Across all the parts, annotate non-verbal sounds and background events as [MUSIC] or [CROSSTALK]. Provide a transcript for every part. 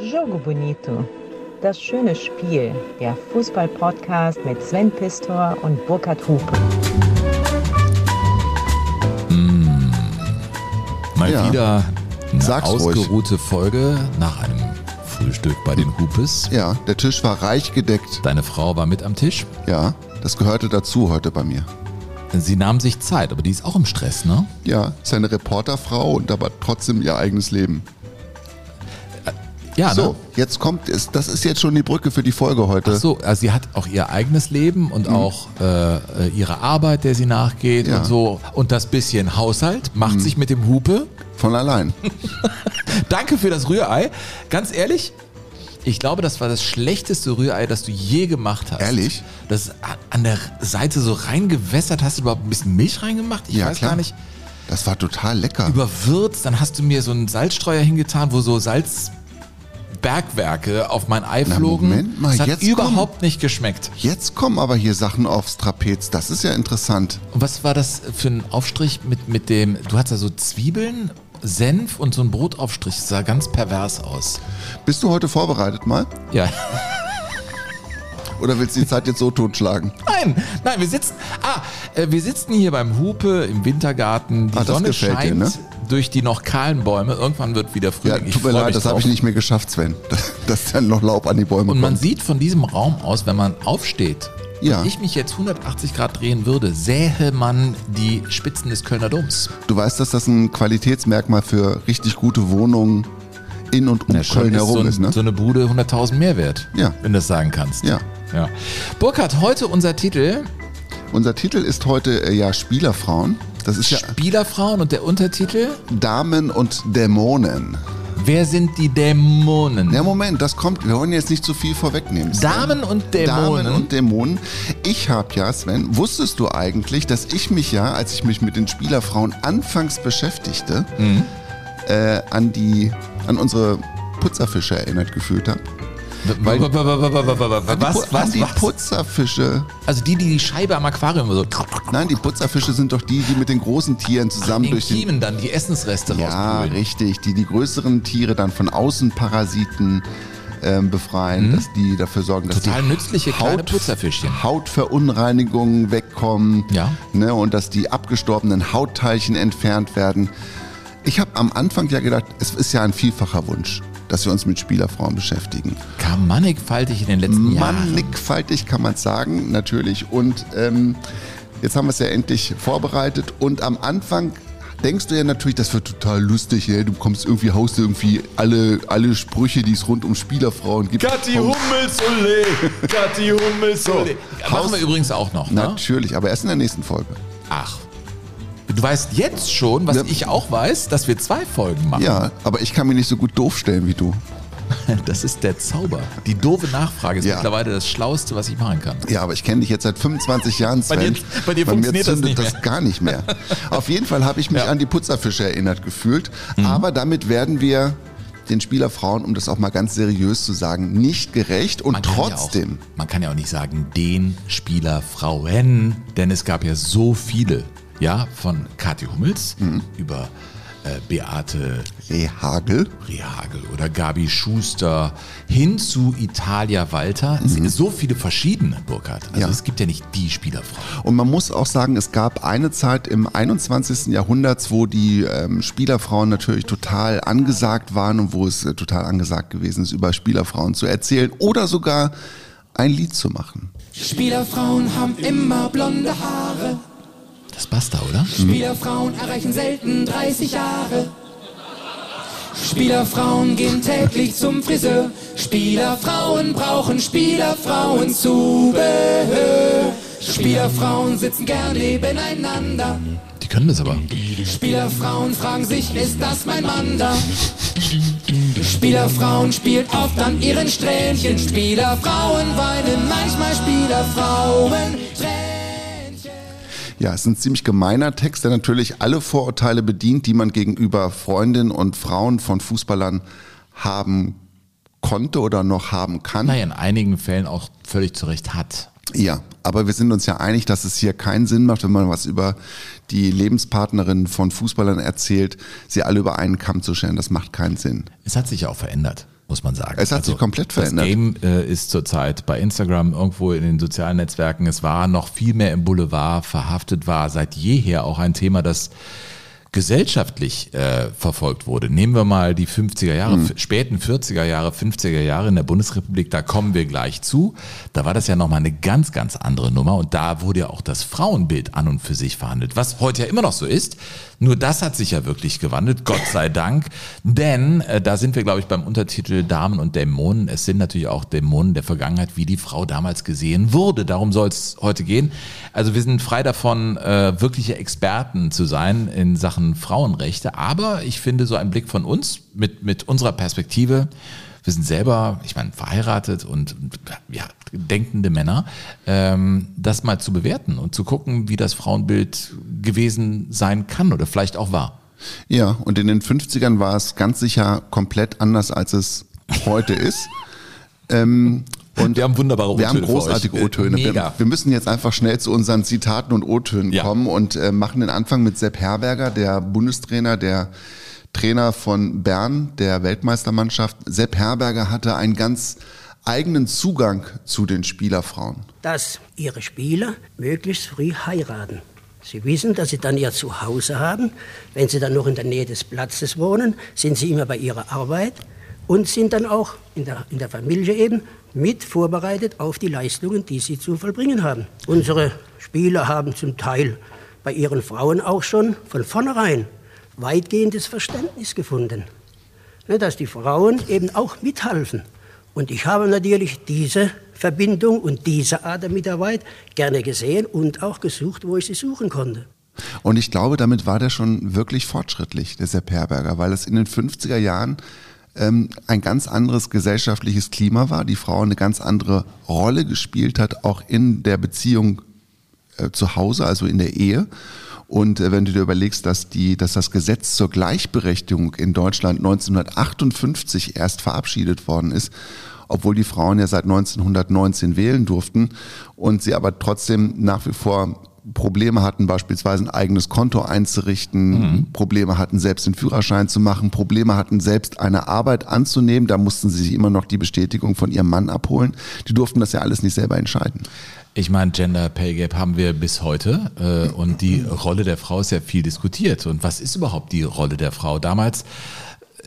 Jogo Bonito. Das schöne Spiel. Der Fußball-Podcast mit Sven Pistor und Burkhard Hupe. Mal Ja. wieder eine Sag's ruhig. ausgeruhte Folge nach einem Frühstück bei den Hupes. Ja, der Tisch war reich gedeckt. Deine Frau war mit am Tisch. Ja, das gehörte dazu heute bei mir. Sie nahm sich Zeit, aber die ist auch im Stress, ne? Ja, ist eine Reporterfrau und aber trotzdem ihr eigenes Leben. Ja, so, ne? jetzt kommt, es- das ist jetzt schon die Brücke für die Folge heute. Ach so, also sie hat auch ihr eigenes Leben und auch äh, ihre Arbeit, der sie nachgeht Mhm. Ja. Mhm. und so. Und das bisschen Haushalt macht sich mit dem Hupe. Von allein. [LAUGHS] Danke für das Rührei. Ganz ehrlich, ich glaube, das war das schlechteste Rührei, das du je gemacht hast. Ehrlich? Das ist an der Seite so reingewässert. Hast du überhaupt ein bisschen Milch reingemacht? Ich Ja, weiß klar. gar nicht. Das war total lecker. Überwürzt, dann hast du mir so einen Salzstreuer hingetan, wo so Salzbergwerke auf mein Ei Na, flogen. Moment mal, das hat jetzt überhaupt nicht geschmeckt. Jetzt kommen aber hier Sachen aufs Trapez. Das ist ja interessant. Und was war das für ein Aufstrich mit, mit dem, du hattest da so Zwiebeln, Senf und so ein Brotaufstrich. Das sah ganz pervers aus. Bist du heute vorbereitet mal? Ja. [LAUGHS] Oder willst du die Zeit jetzt so totschlagen? Nein, nein, wir sitzen, ah, äh, wir sitzen hier beim Hupe im Wintergarten. Die Ah, das Sonne gefällt dir, scheint ne? Durch die noch kahlen Bäume. Irgendwann wird wieder Ja, Frühling. tut mir leid, das habe ich nicht mehr geschafft, Sven. [LAUGHS] Dass dann noch Laub an die Bäume Und man kommt. sieht von diesem Raum aus, wenn man aufsteht, Ja. wenn ich mich jetzt 180 Grad drehen würde, sähe man die Spitzen des Kölner Doms. Du weißt, dass das ein Qualitätsmerkmal für richtig gute Wohnungen in und um Ja, schon Köln ist herum so, ein, ist, ne? so eine Bude 100.000 mehr wert, Ja. wenn du das sagen kannst. Ja. ja. Burkhard, heute unser Titel Unser Titel ist heute äh, ja Spielerfrauen. Das ist ja Spielerfrauen und der Untertitel Damen und Dämonen. Wer sind die Dämonen? Ja, Moment, das kommt. Wir wollen jetzt nicht zu viel vorwegnehmen. Sven. Damen und Dämonen. Damen und Dämonen. Ich habe ja, Sven, wusstest du eigentlich, dass ich mich ja, als ich mich mit den Spielerfrauen anfangs beschäftigte, Mhm. äh, an die, an unsere Putzerfische erinnert gefühlt habe? Weil, was, was, die? Putzerfische. Also die, die die Scheibe am Aquarium so Nein, die Putzerfische sind doch die, die mit den großen Tieren zusammen den durch den Kiemen dann die Essensreste Ja, rausprügeln. richtig. Die die größeren Tiere dann von Außenparasiten ähm, befreien, dass die dafür sorgen, dass Mhm. Total die nützliche kleine Putzerfischchen. Hautverunreinigungen wegkommen Ja. ne, und dass die abgestorbenen Hautteilchen entfernt werden. Ich habe am Anfang ja gedacht, es ist ja ein vielfacher Wunsch, dass wir uns mit Spielerfrauen beschäftigen. Kam mannigfaltig in den letzten Jahren. Mannigfaltig kann man sagen, natürlich. Und ähm, jetzt haben wir es ja endlich vorbereitet. Und am Anfang denkst du ja natürlich, das wird total lustig. Ja? Du kommst irgendwie, haust irgendwie alle, alle Sprüche, die es rund um Spielerfrauen gibt. Kathi vom- Hummels-Ole, Kathi Hummels-Ole. Machen Haus- wir übrigens auch noch, ne? Natürlich, aber erst in der nächsten Folge. Ach. Du weißt jetzt schon, was Ja. ich auch weiß, dass wir zwei Folgen machen. Ja, aber ich kann mich nicht so gut doof stellen wie du. [LAUGHS] Das ist der Zauber. Die doofe Nachfrage ist Ja. mittlerweile das Schlauste, was ich machen kann. Ja, aber ich kenne dich jetzt seit 25 Jahren, Sven. Bei dir- bei dir funktioniert das zündet nicht das gar nicht mehr. [LAUGHS] Auf jeden Fall habe ich mich Ja. Mhm. an die Putzerfische erinnert gefühlt. Aber damit werden wir den Spielerfrauen, um das auch mal ganz seriös zu sagen, nicht gerecht. Und Man trotzdem, Ja auch, man kann ja auch nicht sagen, den Spieler Frauen, denn es gab ja so viele. Ja, von Kathi Hummels Mhm. über äh, Beate Rehagel, Rehagel oder Gabi Schuster hin zu Italia Walter. Es sind so viele verschiedene, Burkhard. Also Mhm. Ja. es gibt ja nicht die Spielerfrau. Und man muss auch sagen, es gab eine Zeit im 21. Jahrhundert, wo die ähm, Spielerfrauen natürlich total angesagt waren und wo es äh, total angesagt gewesen ist, über Spielerfrauen zu erzählen oder sogar ein Lied zu machen. Spielerfrauen haben immer blonde Haare. Das Basta, oder? Spielerfrauen erreichen selten 30 Jahre. Spielerfrauen gehen täglich zum Friseur. Spielerfrauen brauchen Spielerfrauenzubehör. Spielerfrauen sitzen gern nebeneinander. Die können das aber. Spielerfrauen fragen sich, ist das mein Mann da? Spielerfrauen spielt oft an ihren Strähnchen. Spielerfrauen weinen, manchmal Spielerfrauen Tränchen. Ja, es ist ein ziemlich gemeiner Text, der natürlich alle Vorurteile bedient, die man gegenüber Freundinnen und Frauen von Fußballern haben konnte oder noch haben kann. Naja, in einigen Fällen auch völlig zu Recht hat. Ja, aber wir sind uns ja einig, dass es hier keinen Sinn macht, wenn man was über die Lebenspartnerinnen von Fußballern erzählt, sie alle über einen Kamm zu scheren. Das macht keinen Sinn. Es hat sich ja auch verändert. Muss man sagen. Es hat sich komplett verändert. Das Game äh, ist zurzeit bei Instagram irgendwo in den sozialen Netzwerken. Es war noch viel mehr im Boulevard verhaftet, war seit jeher auch ein Thema, das gesellschaftlich äh, verfolgt wurde. Nehmen wir mal die 50er Jahre, Mhm. späten 40er Jahre, 50er Jahre in der Bundesrepublik, da kommen wir gleich zu. Da war das ja nochmal eine ganz, ganz andere Nummer und da wurde ja auch das Frauenbild an und für sich verhandelt, was heute ja immer noch so ist. Nur das hat sich ja wirklich gewandelt, Gott sei Dank. Denn äh, da sind wir, glaube ich, beim Untertitel Damen und Dämonen. Es sind natürlich auch Dämonen der Vergangenheit, wie die Frau damals gesehen wurde. Darum soll es heute gehen. Also wir sind frei davon, äh, wirkliche Experten zu sein in Sachen Frauenrechte. Aber ich finde, so ein Blick von uns mit, mit unserer Perspektive, wir sind selber, ich meine, verheiratet und ja, denkende Männer, ähm, das mal zu bewerten und zu gucken, wie das Frauenbild gewesen sein kann oder vielleicht auch war. Ja, und in den 50ern war es ganz sicher komplett anders, als es heute ist. [LAUGHS] Ähm, und Wir haben wunderbare wir haben O-Töne für großartige euch. Äh, O-Töne. Wir, wir müssen jetzt einfach schnell zu unseren Zitaten und O-Tönen Ja. kommen und äh, machen den Anfang mit Sepp Herberger, der Bundestrainer, der Trainer von Bern, der Weltmeistermannschaft. Sepp Herberger hatte einen ganz eigenen Zugang zu den Spielerfrauen. dass ihre Spieler möglichst früh heiraten. Sie wissen, dass sie dann ihr Zuhause haben. Wenn sie dann noch in der Nähe des Platzes wohnen, sind sie immer bei ihrer Arbeit und sind dann auch in der, in der Familie eben mit vorbereitet auf die Leistungen, die sie zu vollbringen haben. Unsere Spieler haben zum Teil bei ihren Frauen auch schon von vornherein weitgehendes Verständnis gefunden ne, dass die Frauen eben auch mithalfen. Und ich habe natürlich diese Verbindung und diese Art der Mitarbeit gerne gesehen und auch gesucht, wo ich sie suchen konnte. Und ich glaube, damit war der schon wirklich fortschrittlich, der Sepp Herberger, weil es in den 50er Jahren ähm, ein ganz anderes gesellschaftliches Klima war, die Frau eine ganz andere Rolle gespielt hat, auch in der Beziehung äh, zu Hause, also in der Ehe. Und äh, wenn du dir überlegst, dass, die, dass das Gesetz zur Gleichberechtigung in Deutschland 1958 erst verabschiedet worden ist, obwohl die Frauen ja seit 1919 wählen durften und sie aber trotzdem nach wie vor Probleme hatten, beispielsweise ein eigenes Konto einzurichten, Probleme hatten, selbst den Führerschein zu machen, Probleme hatten, selbst eine Arbeit anzunehmen. Da mussten sie sich immer noch die Bestätigung von ihrem Mann abholen. Die durften das ja alles nicht selber entscheiden. Ich meine, Gender Pay Gap haben wir bis heute äh, und die Rolle der Frau ist ja viel diskutiert. Und was ist überhaupt die Rolle der Frau? Damals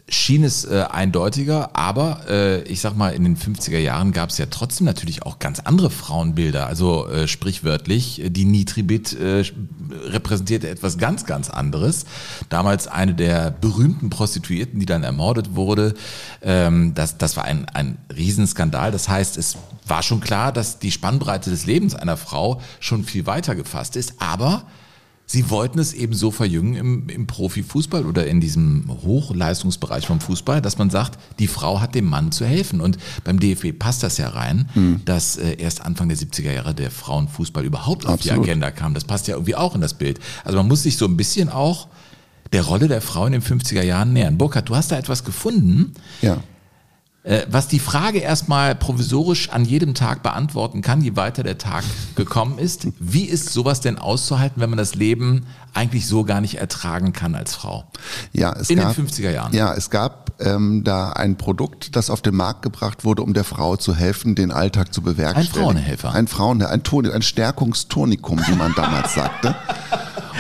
schien es äh, eindeutiger, aber äh, ich sag mal, in den 50er Jahren gab es ja trotzdem natürlich auch ganz andere Frauenbilder. Also äh, sprichwörtlich, äh, die Nitribit äh, repräsentierte etwas ganz, ganz anderes. Damals eine der berühmten Prostituierten, die dann ermordet wurde. Ähm, das, das war ein, ein Riesenskandal. Das heißt, es war schon klar, dass die Spannbreite des Lebens einer Frau schon viel weiter gefasst ist, aber Sie wollten es eben so verjüngen im, im Profifußball oder in diesem Hochleistungsbereich vom Fußball, dass man sagt, die Frau hat dem Mann zu helfen. Und beim DFB passt das ja rein, dass äh, erst Anfang der 70er Jahre der Frauenfußball überhaupt auf die Absolut. Agenda kam. Das passt ja irgendwie auch in das Bild. Also man muss sich so ein bisschen auch der Rolle der Frau in den 50er Jahren nähern. Burkhard, du hast da etwas gefunden, Ja. Äh, was die Frage erstmal provisorisch an jedem Tag beantworten kann, je weiter der Tag gekommen ist. Wie ist sowas denn auszuhalten, wenn man das Leben eigentlich so gar nicht ertragen kann als Frau? Ja, es In den gab, 50er Jahren. Ja, es gab ähm, da ein Produkt, das auf den Markt gebracht wurde, um der Frau zu helfen, den Alltag zu bewerkstelligen. Ein Frauenhelfer. Ein Frauen, ein, Toni, ein Stärkungstonikum, wie man damals [LAUGHS] sagte.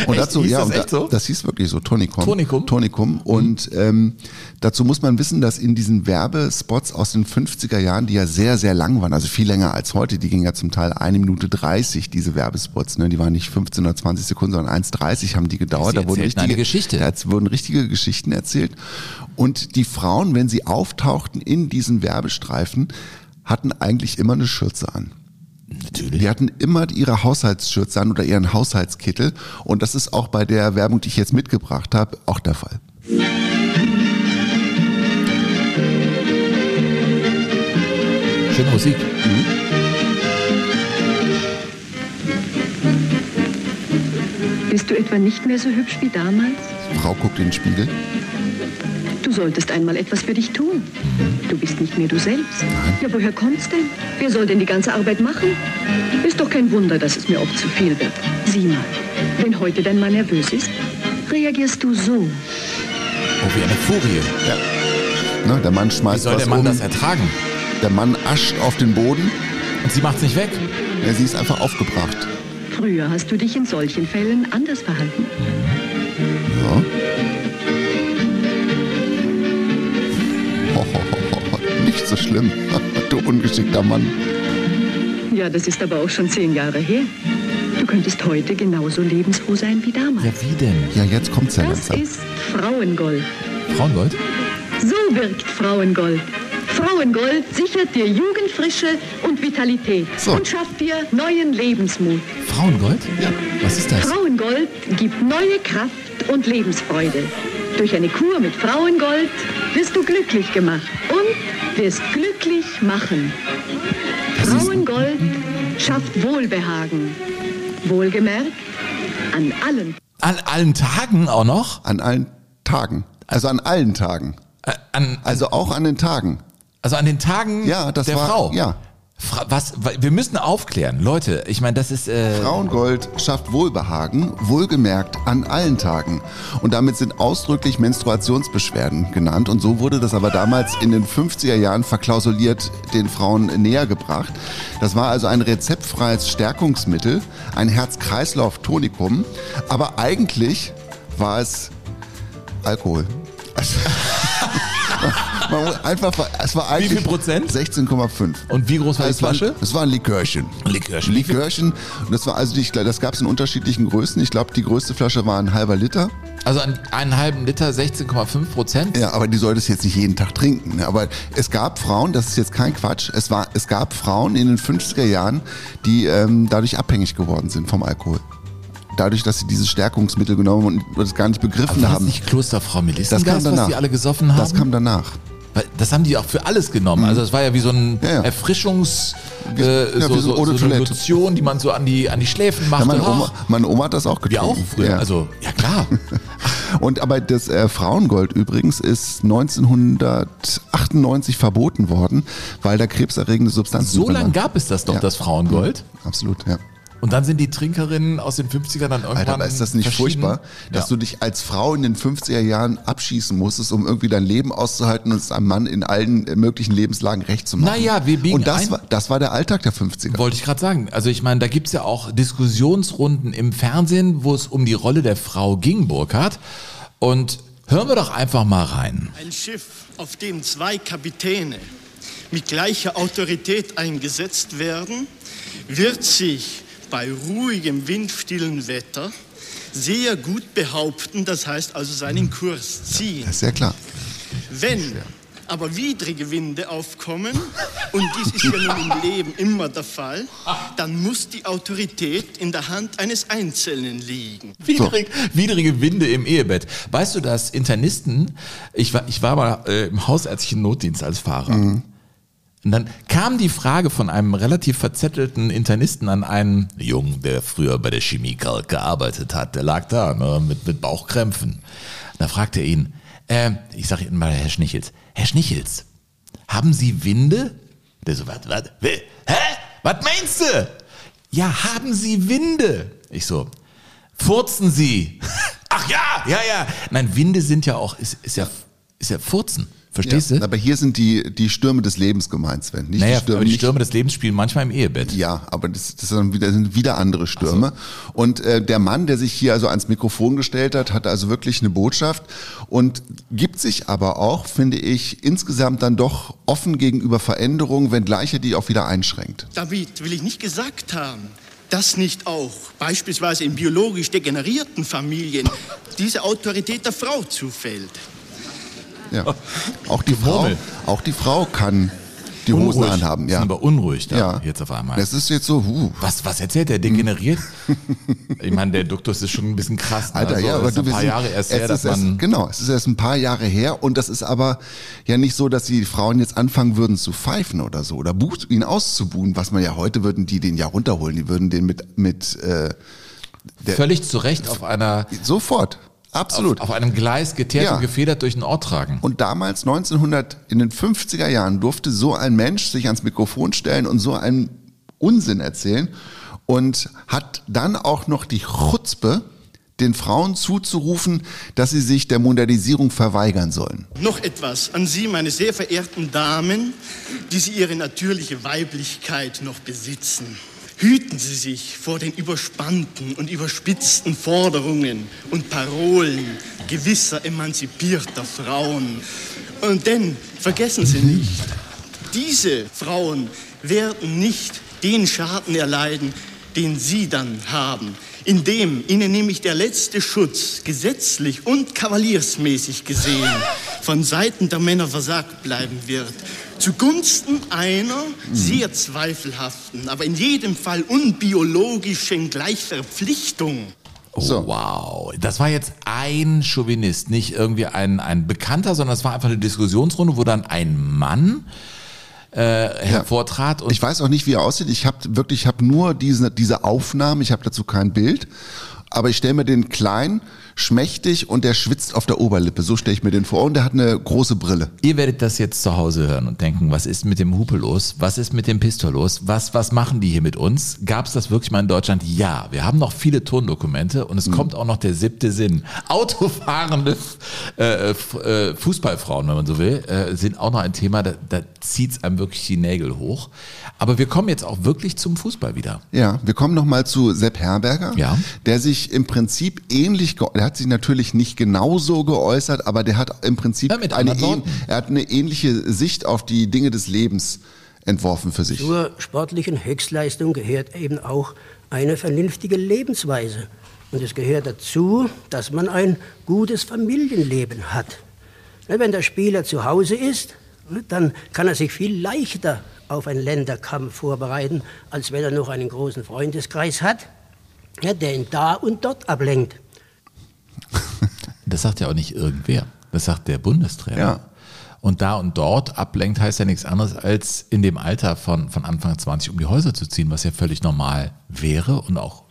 Und Echt? dazu, Hieß ja, das und echt so? das hieß wirklich so, Tonikum. Tonikum? Tonikum. Und ähm, dazu muss man wissen, dass in diesen Werbespots aus den 50er Jahren, die ja sehr, sehr lang waren, also viel länger als heute, die gingen ja zum Teil eine Minute 30, diese Werbespots, ne? die waren nicht 15 oder 20 Sekunden, sondern 1,30 haben die gedauert. Da wurden richtige, Geschichte. Da wurden richtige Geschichten erzählt. Und die Frauen, wenn sie auftauchten in diesen Werbestreifen, hatten eigentlich immer eine Schürze an. Natürlich. Die hatten immer ihre Haushaltsschürze an oder ihren Haushaltskittel. Und das ist auch bei der Werbung, die ich jetzt mitgebracht habe, auch der Fall. Schöne Musik. Bist du etwa nicht mehr so hübsch wie damals? Frau guckt in den Spiegel. Du solltest einmal etwas für dich tun. Du bist nicht mehr du selbst. Ja, woher kommt's denn? Wer soll denn die ganze Arbeit machen? Ist doch kein Wunder, dass es mir oft zu viel wird. Sieh mal, wenn heute dein Mann nervös ist, reagierst du so. Oh, wie eine Furie. Ne, der Mann Wie schmeißt soll was der Mann um, das ertragen? Der Mann ascht auf den Boden, Und sie macht's nicht weg. ja, sie ist einfach aufgebracht. Früher hast du dich in solchen Fällen anders verhalten. Ja. Ho, ho, ho, ho. Nicht so schlimm, [LAUGHS] du ungeschickter Mann. Ja, das ist aber auch schon zehn Jahre her. Du könntest heute genauso lebensfroh sein wie damals. Ja, wie denn? Ja, jetzt kommt's ja Das langsam. ist Frauengold. Frauengold? So wirkt Frauengold. Frauengold sichert dir Jugendfrische und Vitalität So. und schafft dir neuen Lebensmut. Frauengold? Ja. Was ist das? Frauengold gibt neue Kraft und Lebensfreude. Durch eine Kur mit Frauengold wirst du glücklich gemacht und wirst glücklich machen. Frauengold schafft Wohlbehagen. Wohlgemerkt an allen. An allen Tagen auch noch? An allen Tagen. Also an allen Tagen. Äh, An, Also auch an den Tagen. Also an den Tagen Ja, das der war- Frau? ja. Fra was, wir müssen aufklären. Leute, ich meine, das ist... Äh, Frauengold schafft Wohlbehagen, wohlgemerkt an allen Tagen. Und damit sind ausdrücklich Menstruationsbeschwerden genannt. Und so wurde das aber damals in den 50er Jahren verklausuliert den Frauen näher gebracht. Das war also ein rezeptfreies Stärkungsmittel, ein Herz-Kreislauf-Tonikum. Aber eigentlich war es Alkohol. Also, [LAUGHS] man muss einfach, es war eigentlich viel Prozent? 16,5. Und wie groß war die Es war, Flasche? es war ein Likörchen. Likörchen. Likörchen. Und das war also, ich, glaub, das gab es in unterschiedlichen Größen. Ich glaube, die größte Flasche war ein halber Liter. Also an einen halben Liter 16,5 Prozent? Ja, aber die sollte es jetzt nicht jeden Tag trinken. ne? Aber es gab Frauen, das ist jetzt kein Quatsch, es, war, es gab Frauen in den 50er Jahren, die ähm, dadurch abhängig geworden sind vom Alkohol. Dadurch, dass sie dieses Stärkungsmittel genommen und das gar nicht begriffen das haben. nicht Klosterfrau Das kam Melissengeist, was die alle gesoffen haben? Das kam danach. Das haben die auch für alles genommen. Also es war ja wie so ein Ja, ja. Erfrischungs, äh, ja, so, so so, so eine. Lotion, die man so an die, an die Schläfen Ja, machte. meine, Oma, Ach, meine Oma hat das auch wir auch getrunken. früher. Ja. Also, ja klar. [LAUGHS] Und aber das äh, Frauengold übrigens ist 1998 verboten worden, weil da krebserregende Substanzen So lange gab es das doch, Ja. das Frauengold. Absolut, ja. Und dann sind die Trinkerinnen aus den 50ern dann irgendwann Alter, aber ist das nicht furchtbar, dass ja. du dich als Frau in den 50er Jahren abschießen musstest, um irgendwie dein Leben auszuhalten und es einem Mann in allen äh, möglichen Lebenslagen recht zu machen? Naja, wir biegen Und das ein- war, das war der Alltag der 50er. Wollte ich gerade sagen. Also ich meine, da gibt's ja auch Diskussionsrunden im Fernsehen, wo es um die Rolle der Frau ging, Burkhardt. Und hören wir doch einfach mal rein. Ein Schiff, auf dem zwei Kapitäne mit gleicher Autorität eingesetzt werden, wird sich bei ruhigem, windstillen Wetter sehr gut behaupten, das heißt also seinen Kurs ziehen. Das ist ja klar. Wenn aber widrige Winde aufkommen, und dies ist ja nun im Leben immer der Fall, dann muss die Autorität in der Hand eines Einzelnen liegen. [LAUGHS] Widrig, Widrige Winde im Ehebett. Weißt du, dass Internisten, ich war, ich war mal äh, im hausärztlichen Notdienst als Fahrer. Und dann kam die Frage von einem relativ verzettelten Internisten an einen Jungen, der früher bei der Chemiekalk gearbeitet hat. Der lag da ne, mit, mit Bauchkrämpfen. Da fragte er ihn, äh, ich sage Ihnen mal, Herr Schnichels, Herr Schnichels, haben Sie Winde? Der so, was, was, hä? Was meinst du? Ja, haben Sie Winde? Ich so, furzen Sie? [LAUGHS] Ach ja, ja, ja. Nein, Winde sind ja auch, ist, ist ja, ist ja Furzen. Verstehst ja, du? Aber hier sind die, die Stürme des Lebens gemeint, Sven. Nicht Naja, die Stürme, aber die Stürme des Lebens spielen manchmal im Ehebett. Ja, aber das, das sind wieder, sind wieder andere Stürme. Und äh, der Mann, der sich hier also ans Mikrofon gestellt hat, hat also wirklich eine Botschaft und gibt sich aber auch, finde ich, insgesamt dann doch offen gegenüber Veränderungen, wenngleich er die auch wieder einschränkt. Damit will ich nicht gesagt haben, dass nicht auch beispielsweise in biologisch degenerierten Familien diese Autorität der Frau zufällt. Ja. [LAUGHS] Auch die Frau, auch die Frau kann die Hosen Unruhig. anhaben. Ja. Sind aber unruhig da ja. jetzt auf einmal. Das ist jetzt so, huh. was, was erzählt der? Degeneriert? [LAUGHS] ich meine, der Duktus ist schon ein bisschen krass. ne? Alter, Also, ja, aber ist du ein paar Jahre erst her, dass erst, man. Genau, es ist erst ein paar Jahre her und das ist aber ja nicht so, dass die Frauen jetzt anfangen würden zu pfeifen oder so oder buch, ihn auszubuhen, was man ja heute würden die den ja runterholen, die würden den mit, mit äh, der, völlig zu Recht auf einer sofort, absolut. Auf, auf einem Gleis geteert Ja. und gefedert durch den Ort tragen. Und damals, 1900, in den 50er Jahren, durfte so ein Mensch sich ans Mikrofon stellen und so einen Unsinn erzählen und hat dann auch noch die Chutzpe, den Frauen zuzurufen, dass sie sich der Modernisierung verweigern sollen. Noch etwas an Sie, meine sehr verehrten Damen, die Sie Ihre natürliche Weiblichkeit noch besitzen. Hüten Sie sich vor den überspannten und überspitzten Forderungen und Parolen gewisser emanzipierter Frauen. Und denn vergessen Sie nicht, diese Frauen werden nicht den Schaden erleiden, den Sie dann haben, indem Ihnen nämlich der letzte Schutz gesetzlich und kavaliersmäßig gesehen von Seiten der Männer versagt bleiben wird zugunsten einer sehr zweifelhaften, aber in jedem Fall unbiologischen Gleichverpflichtung. Oh, So. wow. Das war jetzt ein Chauvinist, nicht irgendwie ein, ein Bekannter, sondern es war einfach eine Diskussionsrunde, wo dann ein Mann äh, hervortrat und Ich weiß auch nicht, wie er aussieht. Ich habe wirklich, ich habe nur diese, diese Aufnahme, ich habe dazu kein Bild. Aber ich stelle mir den klein, schmächtig und der schwitzt auf der Oberlippe. So stelle ich mir den vor. Und der hat eine große Brille. Ihr werdet das jetzt zu Hause hören und denken, was ist mit dem Hupe los? Was ist mit dem Pistol los? Was, was machen die hier mit uns? Gab es das wirklich mal in Deutschland? Ja, wir haben noch viele Tondokumente und es kommt auch noch der siebte Sinn. Autofahrende äh, F- äh, Fußballfrauen, wenn man so will, äh, sind auch noch ein Thema, da, da zieht's einem wirklich die Nägel hoch. Aber wir kommen jetzt auch wirklich zum Fußball wieder. Ja, wir kommen nochmal zu Sepp Herberger, Ja. der sich im Prinzip ähnlich, der hat sich natürlich nicht genauso geäußert, aber der hat im Prinzip Ja, mit eine, Worten. er hat eine ähnliche Sicht auf die Dinge des Lebens entworfen für sich. Zur sportlichen Höchstleistung gehört eben auch eine vernünftige Lebensweise. Und es gehört dazu, dass man ein gutes Familienleben hat. Ne, Wenn der Spieler zu Hause ist, ne, dann kann er sich viel leichter auf einen Länderkampf vorbereiten, als wenn er noch einen großen Freundeskreis hat, ja, der ihn da und dort ablenkt. Das sagt ja auch nicht irgendwer. Das sagt der Bundestrainer. Ja. Und da und dort ablenkt heißt ja nichts anderes, als in dem Alter von, von Anfang 20 um die Häuser zu ziehen, was ja völlig normal wäre und auch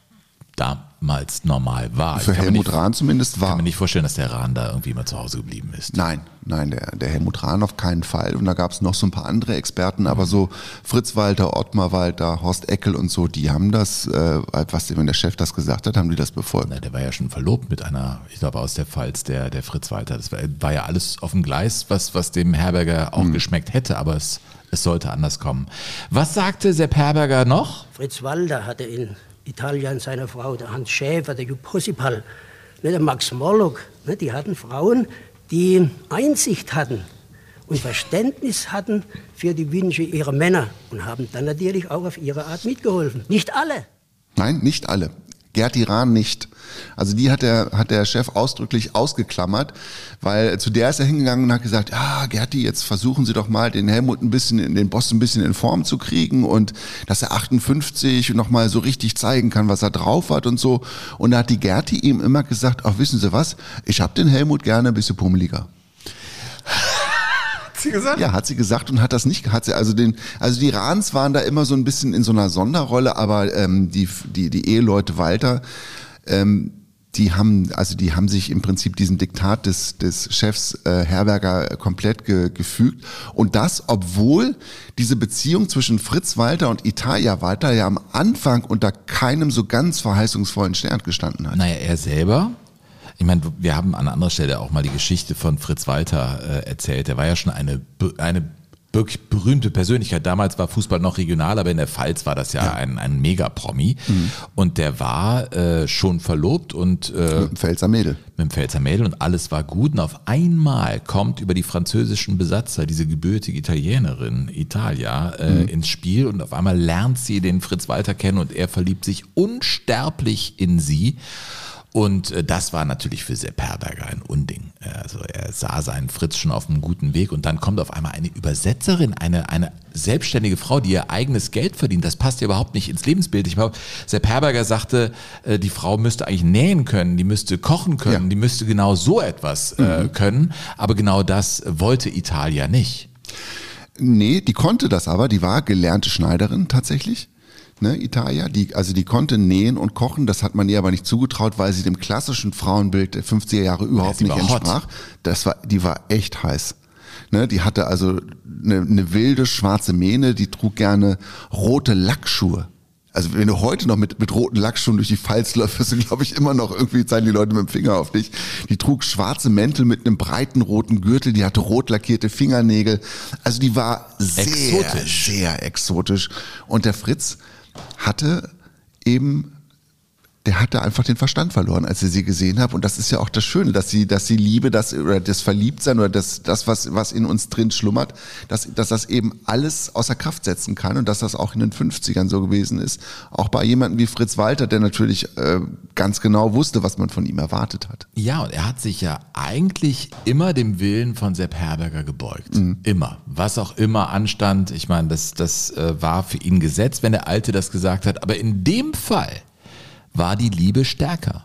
damals normal war. Für Ich kann mir Helmut nicht, Rahn zumindest kann war. mir nicht vorstellen, dass der Rahn da irgendwie immer zu Hause geblieben ist. Nein, nein, der, der Helmut Rahn auf keinen Fall. Und da gab es noch so ein paar andere Experten, aber so Fritz Walter, Ottmar Walter, Horst Eckel und so, die haben das, äh, was wenn der Chef das gesagt hat, haben die das befolgt. Na, der war ja schon verlobt mit einer, ich glaube aus der Pfalz, der, der Fritz Walter. Das war, war ja alles auf dem Gleis, was, was dem Herberger auch geschmeckt hätte, aber es, es sollte anders kommen. Was sagte Sepp Herberger noch? Fritz Walter hatte in Italien seine Frau, der Hans Schäfer, der Jupp Hossipal, ne, der Max Morlock. Ne, die hatten Frauen, die Einsicht hatten und Verständnis hatten für die Wünsche ihrer Männer und haben dann natürlich auch auf ihre Art mitgeholfen. Nicht alle. Nein, nicht alle. Gerti Rahn nicht. Also die hat der, hat der Chef ausdrücklich ausgeklammert, weil zu der ist er hingegangen und hat gesagt, ja, Gerti, jetzt versuchen Sie doch mal den Helmut ein bisschen, in den Boss ein bisschen in Form zu kriegen und dass er 58 noch mal so richtig zeigen kann, was er drauf hat und so. Und da hat die Gerti ihm immer gesagt, ach, wissen Sie was, ich hab den Helmut gerne ein bisschen pummeliger. Hat sie gesagt? Ja, hat sie gesagt und hat das nicht, hat sie, also den, also die Rahns waren da immer so ein bisschen in so einer Sonderrolle, aber ähm, die, die, die Eheleute Walter, ähm, die haben, also die haben sich im Prinzip diesem Diktat des, des Chefs äh, Herberger komplett ge, gefügt. Und das, obwohl diese Beziehung zwischen Fritz Walter und Italia Walter ja am Anfang unter keinem so ganz verheißungsvollen Stern gestanden hat. Naja, er selber. Ich meine, wir haben an anderer Stelle auch mal die Geschichte von Fritz Walter äh, erzählt. Er war ja schon eine, eine wirklich berühmte Persönlichkeit. Damals war Fußball noch regional, aber in der Pfalz war das ja, ein, ein Mega-Promi. Und der war äh, schon verlobt und äh, Mit dem Pfälzer Mädel. mit dem Pfälzer Mädel und alles war gut. Und auf einmal kommt über die französischen Besatzer diese gebürtige Italienerin, Italia, äh, ins Spiel und auf einmal lernt sie den Fritz Walter kennen und er verliebt sich unsterblich in sie. Und äh, das war natürlich für Sepp Herberger ein Unding. Äh, Also er sah seinen Fritz schon auf einem guten Weg und dann kommt auf einmal eine Übersetzerin, eine, eine selbstständige Frau, die ihr eigenes Geld verdient. Das passt ja überhaupt nicht ins Lebensbild. Ich glaube, Sepp Herberger sagte, äh, die Frau müsste eigentlich nähen können, die müsste kochen können, Ja. die müsste genau so etwas äh, können. Aber genau das wollte Italia nicht. Nee, die konnte das aber, die war gelernte Schneiderin tatsächlich. Ne, Italia, die, also die konnte nähen und kochen, das hat man ihr aber nicht zugetraut, weil sie dem klassischen Frauenbild der 50er Jahre überhaupt sie nicht war hot. entsprach. Das war, die war echt heiß. Ne, die hatte also eine, eine wilde schwarze Mähne, die trug gerne rote Lackschuhe. Also wenn du heute noch mit, mit roten Lackschuhen durch die Pfalz läufst, wirst du, glaube ich, immer noch irgendwie zeigen die Leute mit dem Finger auf dich. Die trug schwarze Mäntel mit einem breiten roten Gürtel, die hatte rot lackierte Fingernägel. Also die war sehr, Exotisch. sehr exotisch. Und der Fritz hatte eben der hatte einfach den Verstand verloren, als er sie gesehen hat. Und das ist ja auch das Schöne, dass sie, dass sie Liebe, das oder das Verliebtsein oder das, das was, was in uns drin schlummert, dass, dass das eben alles außer Kraft setzen kann und dass das auch in den 50ern so gewesen ist. Auch bei jemandem wie Fritz Walter, der natürlich äh, ganz genau wusste, was man von ihm erwartet hat. Ja, und er hat sich ja eigentlich immer dem Willen von Sepp Herberger gebeugt. Immer. Was auch immer anstand. Ich meine, das, das äh, war für ihn Gesetz, wenn der Alte das gesagt hat. Aber in dem Fall war die Liebe stärker.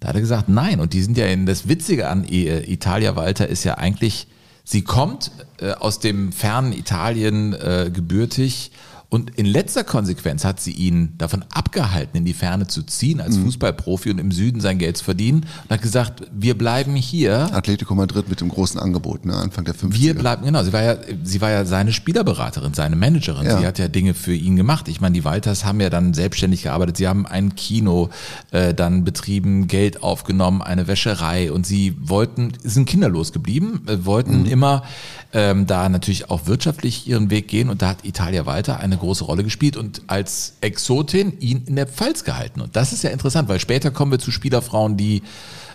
Da hat er gesagt, nein. Und die sind ja in das Witzige an äh, Italia Walter ist ja eigentlich, sie kommt äh, aus dem fernen Italien äh, gebürtig und in letzter Konsequenz hat sie ihn davon abgehalten, in die Ferne zu ziehen als Fußballprofi und im Süden sein Geld zu verdienen und hat gesagt, wir bleiben hier. Atletico Madrid mit dem großen Angebot, ne, Anfang der 50er. Wir bleiben, genau, sie war ja, sie war ja seine Spielerberaterin, seine Managerin. Ja. Sie hat ja Dinge für ihn gemacht. Ich meine, die Walters haben ja dann selbstständig gearbeitet. Sie haben ein Kino äh, dann betrieben, Geld aufgenommen, eine Wäscherei und sie wollten, sind kinderlos geblieben, äh, wollten immer ähm, da natürlich auch wirtschaftlich ihren Weg gehen und da hat Italia Walter eine große Rolle gespielt und als Exotin ihn in der Pfalz gehalten. Und das ist ja interessant, weil später kommen wir zu Spielerfrauen, die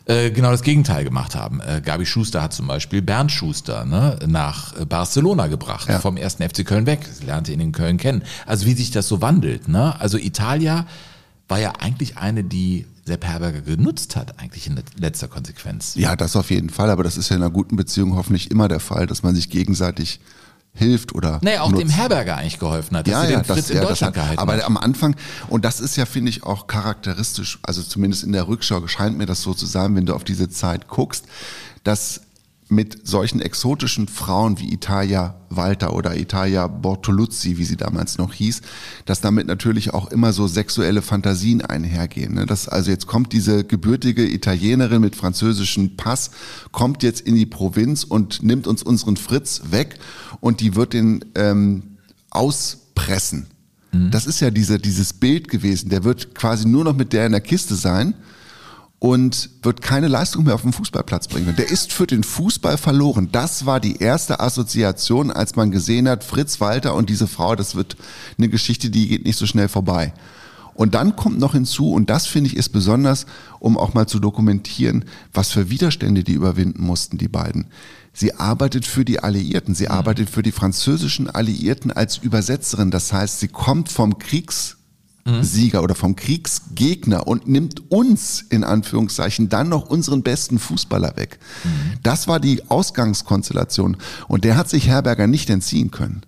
äh, genau das Gegenteil gemacht haben. Äh, Gabi Schuster hat zum Beispiel Bernd Schuster ne, nach äh, Barcelona gebracht, Ja. vom ersten FC Köln weg. Sie lernte ihn in Köln kennen. Also wie sich das so wandelt. Ne? Also Italia war ja eigentlich eine, die Sepp Herberger genutzt hat, eigentlich in let- letzter Konsequenz. Ja, das auf jeden Fall, aber das ist ja in einer guten Beziehung hoffentlich immer der Fall, dass man sich gegenseitig hilft oder Naja, auch dem nutzt. Herberger eigentlich geholfen hat, dass sie den Fritz in das Deutschland hat- gehalten Aber hat. am Anfang, und das ist ja, finde ich, auch charakteristisch, also zumindest in der Rückschau scheint mir das so zu sein, wenn du auf diese Zeit guckst, dass mit solchen exotischen Frauen wie Italia Walter oder Italia Bortoluzzi, wie sie damals noch hieß, dass damit natürlich auch immer so sexuelle Fantasien einhergehen. Ne? Das, also jetzt kommt diese gebürtige Italienerin mit französischem Pass, kommt jetzt in die Provinz und nimmt uns unseren Fritz weg und die wird den ähm, auspressen. Das ist ja diese, dieses Bild gewesen. Der wird quasi nur noch mit der in der Kiste sein und wird keine Leistung mehr auf den Fußballplatz bringen. Der ist für den Fußball verloren. Das war die erste Assoziation, als man gesehen hat, Fritz Walter und diese Frau, das wird eine Geschichte, die geht nicht so schnell vorbei. Und dann kommt noch hinzu, und das finde ich ist besonders, um auch mal zu dokumentieren, was für Widerstände die überwinden mussten, die beiden. Sie arbeitet für die Alliierten, sie arbeitet für die französischen Alliierten als Übersetzerin. Das heißt, sie kommt vom Kriegssieger oder vom Kriegsgegner und nimmt uns in Anführungszeichen dann noch unseren besten Fußballer weg. Das war die Ausgangskonstellation und der hat sich Herberger nicht entziehen können.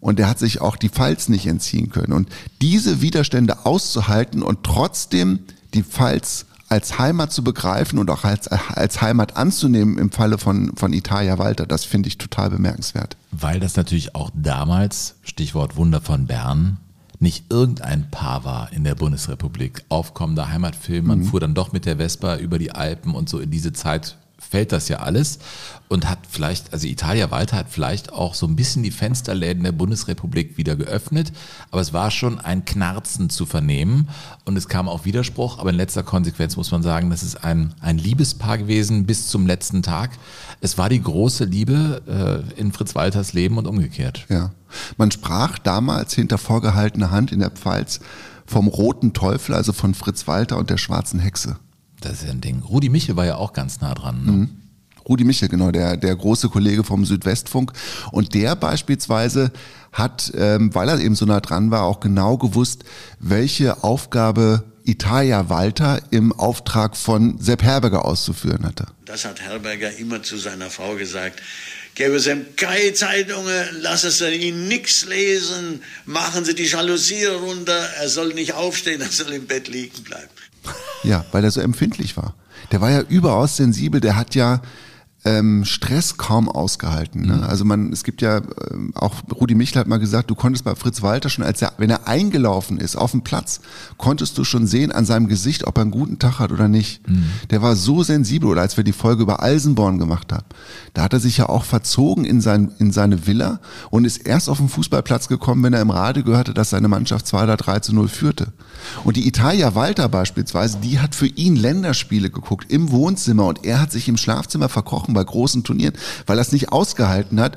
Und der hat sich auch die Pfalz nicht entziehen können. Und diese Widerstände auszuhalten und trotzdem die Pfalz als Heimat zu begreifen und auch als, als Heimat anzunehmen im Falle von, von Italia Walter, das finde ich total bemerkenswert. Weil das natürlich auch damals, Stichwort Wunder von Bern, nicht irgendein Paar war in der Bundesrepublik. Aufkommender Heimatfilm, man fuhr dann doch mit der Vespa über die Alpen und so in diese Zeit fällt das ja alles und hat vielleicht, also Italia Walter hat vielleicht auch so ein bisschen die Fensterläden der Bundesrepublik wieder geöffnet, aber es war schon ein Knarzen zu vernehmen und es kam auch Widerspruch, aber in letzter Konsequenz muss man sagen, das ist ein, ein Liebespaar gewesen bis zum letzten Tag. Es war die große Liebe äh, in Fritz Walters Leben und umgekehrt. Ja. Man sprach damals hinter vorgehaltener Hand in der Pfalz vom roten Teufel, also von Fritz Walter und der schwarzen Hexe. Das ist ja ein Ding. Rudi Michel war ja auch ganz nah dran. Ne? Rudi Michel, genau, der, der große Kollege vom Südwestfunk. Und der beispielsweise hat, ähm, weil er eben so nah dran war, auch genau gewusst, welche Aufgabe Italia Walter im Auftrag von Sepp Herberger auszuführen hatte. Das hat Herberger immer zu seiner Frau gesagt. Gäbe es ihm keine Zeitungen, lassen Sie ihn nichts lesen, machen Sie die Jalousie runter, er soll nicht aufstehen, er soll im Bett liegen bleiben. Ja, weil er so empfindlich war. Der war ja überaus sensibel, der hat ja ähm, Stress kaum ausgehalten. Ne? Also man, es gibt ja ähm, auch Rudi Michel hat mal gesagt, du konntest bei Fritz Walter schon, als er, wenn er eingelaufen ist auf dem Platz, konntest du schon sehen an seinem Gesicht, ob er einen guten Tag hat oder nicht. Der war so sensibel. Oder als wir die Folge über Eisenborn gemacht haben, da hat er sich ja auch verzogen in sein in seine Villa und ist erst auf den Fußballplatz gekommen, wenn er im Radio gehörte, dass seine Mannschaft 2 oder 3 zu 0 führte. Und die Italia Walter beispielsweise, die hat für ihn Länderspiele geguckt im Wohnzimmer und er hat sich im Schlafzimmer verkrochen bei großen Turnieren, weil es nicht ausgehalten hat.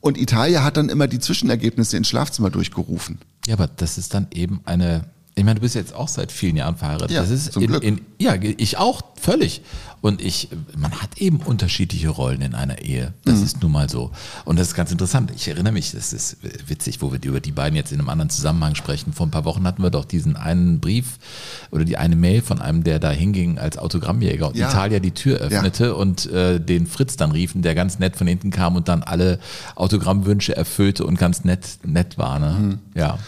Und Italia hat dann immer die Zwischenergebnisse ins Schlafzimmer durchgerufen. Ja, aber das ist dann eben eine. Ich meine, du bist jetzt auch seit vielen Jahren verheiratet. Ja, das ist zum in, Glück. In, ja, ich auch, völlig. Und ich, man hat eben unterschiedliche Rollen in einer Ehe. Das Mhm. ist nun mal so. Und das ist ganz interessant. Ich erinnere mich, das ist witzig, wo wir über die beiden jetzt in einem anderen Zusammenhang sprechen. Vor ein paar Wochen hatten wir doch diesen einen Brief oder die eine Mail von einem, der da hinging als Autogrammjäger und Ja. Italia die Tür öffnete und äh, den Fritz dann riefen, der ganz nett von hinten kam und dann alle Autogrammwünsche erfüllte und ganz nett, nett war. Ne? Mhm. Ja.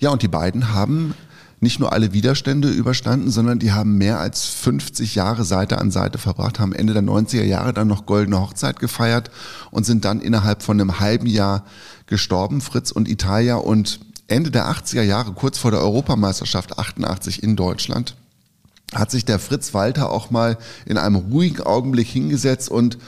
Ja, und die beiden haben nicht nur alle Widerstände überstanden, sondern die haben mehr als 50 Jahre Seite an Seite verbracht, haben Ende der 90er Jahre dann noch Goldene Hochzeit gefeiert und sind dann innerhalb von einem halben Jahr gestorben, Fritz und Italia. Und Ende der 80er Jahre, kurz vor der Europameisterschaft 88 in Deutschland, hat sich der Fritz Walter auch mal in einem ruhigen Augenblick hingesetzt und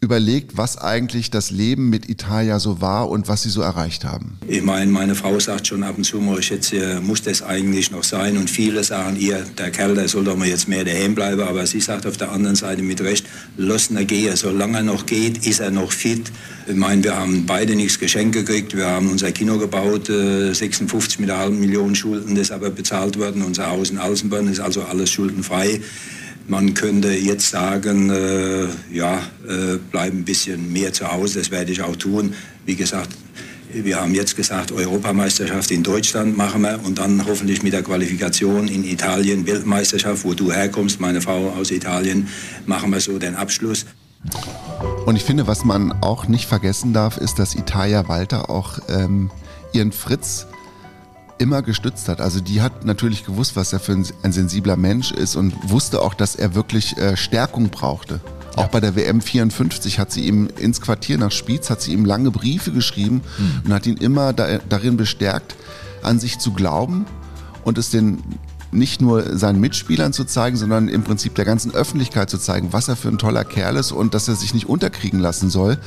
überlegt, was eigentlich das Leben mit Italia so war und was sie so erreicht haben. Ich meine, meine Frau sagt schon ab und zu mal, jetzt äh, muss das eigentlich noch sein. Und viele sagen ihr, der Kerl, der soll doch mal jetzt mehr daheim bleiben. Aber sie sagt auf der anderen Seite mit Recht, lass ihn gehen. Solange er noch geht, ist er noch fit. Ich meine, wir haben beide nichts geschenkt gekriegt. Wir haben unser Kino gebaut, äh, 56 mit einer halben Million Schulden, das aber bezahlt worden. Unser Haus in Alsenborn ist also alles schuldenfrei. Man könnte jetzt sagen, äh, ja, äh, bleib ein bisschen mehr zu Hause, das werde ich auch tun. Wie gesagt, wir haben jetzt gesagt, Europameisterschaft in Deutschland machen wir und dann hoffentlich mit der Qualifikation in Italien, Weltmeisterschaft, wo du herkommst, meine Frau aus Italien, machen wir so den Abschluss. Und ich finde, was man auch nicht vergessen darf, ist, dass Italia Walter auch ähm, ihren Fritz immer gestützt hat. Also die hat natürlich gewusst, was er für ein, ein sensibler Mensch ist und wusste auch, dass er wirklich äh, Stärkung brauchte. Auch bei der WM 54 hat sie ihm ins Quartier nach Spiez, hat sie ihm lange Briefe geschrieben und hat ihn immer da, darin bestärkt, an sich zu glauben und es den nicht nur seinen Mitspielern zu zeigen, sondern im Prinzip der ganzen Öffentlichkeit zu zeigen, was er für ein toller Kerl ist und dass er sich nicht unterkriegen lassen soll.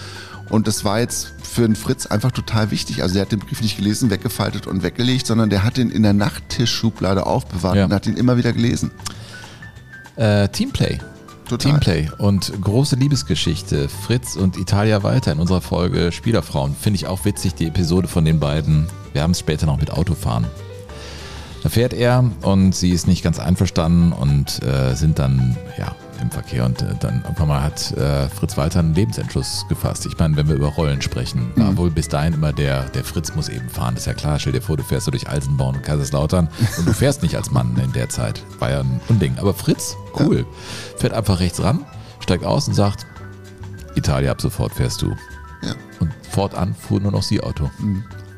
Und das war jetzt für den Fritz einfach total wichtig. Also der hat den Brief nicht gelesen, weggefaltet und weggelegt, sondern der hat ihn in der Nachttischschublade aufbewahrt Ja. und hat ihn immer wieder gelesen. Äh, Teamplay. Total. Teamplay und große Liebesgeschichte. Fritz und Italia weiter in unserer Folge Spielerfrauen. Finde ich auch witzig, die Episode von den beiden. Wir haben es später noch mit Autofahren. Da fährt er und sie ist nicht ganz einverstanden und äh, sind dann ja im Verkehr und äh, dann irgendwann mal hat äh, Fritz Walter einen Lebensentschluss gefasst. Ich meine, wenn wir über Rollen sprechen, war wohl bis dahin immer der, der Fritz muss eben fahren. Das ist ja klar. Stell dir vor, du fährst so durch Eisenborn und Kaiserslautern und du fährst nicht als Mann in der Zeit. War ja ein Unding. Aber Fritz, cool, fährt einfach rechts ran, steigt aus und sagt, Italia, ab sofort fährst du. Ja. Und fortan fuhr nur noch sie Auto.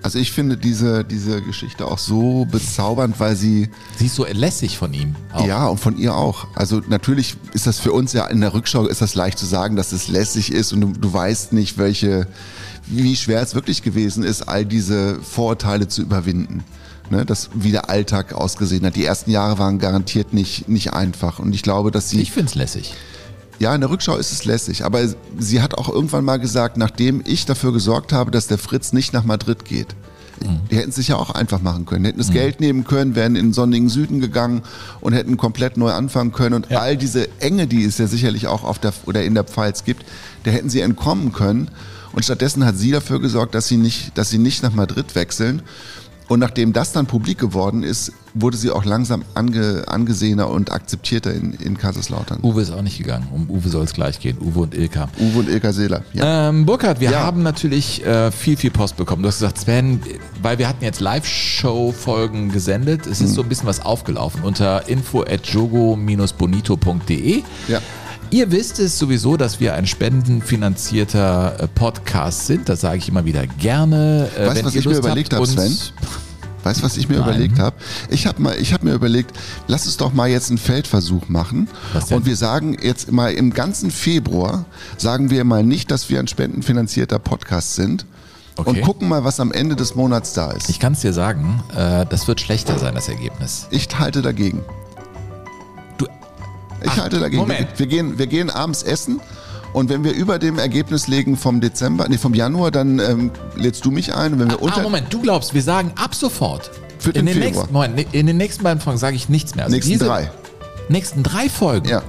Also ich finde diese, diese Geschichte auch so bezaubernd, weil sie Sie ist so lässig von ihm. Auch. Ja, und von ihr auch. Also natürlich ist das für uns ja in der Rückschau ist das leicht zu sagen, dass es lässig ist und du, du weißt nicht, welche, wie schwer es wirklich gewesen ist, all diese Vorurteile zu überwinden. Ne, dass wie der Alltag ausgesehen hat. Die ersten Jahre waren garantiert nicht, nicht einfach. Und ich glaube, dass sie. Ich finde es lässig. Ja, in der Rückschau ist es lässig. Aber sie hat auch irgendwann mal gesagt, nachdem ich dafür gesorgt habe, dass der Fritz nicht nach Madrid geht. Die hätten es sich ja auch einfach machen können. Die hätten das Geld nehmen können, wären in den sonnigen Süden gegangen und hätten komplett neu anfangen können. Und Ja. all diese Enge, die es ja sicherlich auch auf der oder in der Pfalz gibt, der hätten sie entkommen können. Und stattdessen hat sie dafür gesorgt, dass sie nicht, dass sie nicht nach Madrid wechseln. Und nachdem das dann publik geworden ist, wurde sie auch langsam ange, angesehener und akzeptierter in, in Kaiserslautern. Uwe ist auch nicht gegangen. Um Uwe soll es gleich gehen. Uwe und Ilka. Uwe und Ilka Seeler. Ja. Ähm, Burkhard, wir Ja. haben natürlich äh, viel, viel Post bekommen. Du hast gesagt, Sven, weil wir hatten jetzt Live-Show-Folgen gesendet. Es ist so ein bisschen was aufgelaufen unter info.jogo-bonito.de. Ja. Ihr wisst es sowieso, dass wir ein spendenfinanzierter äh, Podcast sind. Das sage ich immer wieder gerne. Äh, Weißt du, was ich mir Lust überlegt habt, habe, uns- Weißt du, was ich mir Nein. überlegt habe? Ich habe habe mir überlegt, lass uns doch mal jetzt einen Feldversuch machen. Und wir sagen jetzt mal im ganzen Februar, sagen wir mal nicht, dass wir ein spendenfinanzierter Podcast sind. Okay. Und gucken mal, was am Ende des Monats da ist. Ich kann es dir sagen, äh, das wird schlechter sein, das Ergebnis. Ich halte dagegen. Ich Ach, halte dagegen. Moment. Wir, wir, gehen, wir gehen abends essen und wenn wir über dem Ergebnis liegen vom Dezember, nee, vom Januar, dann ähm, lädst du mich ein und wenn wir ah, unter Moment, du glaubst, wir sagen ab sofort. Für in den den Februar. nächsten, Moment, in den nächsten beiden Folgen sage ich nichts mehr. Also nächsten drei. Nächsten drei Folgen. Ja.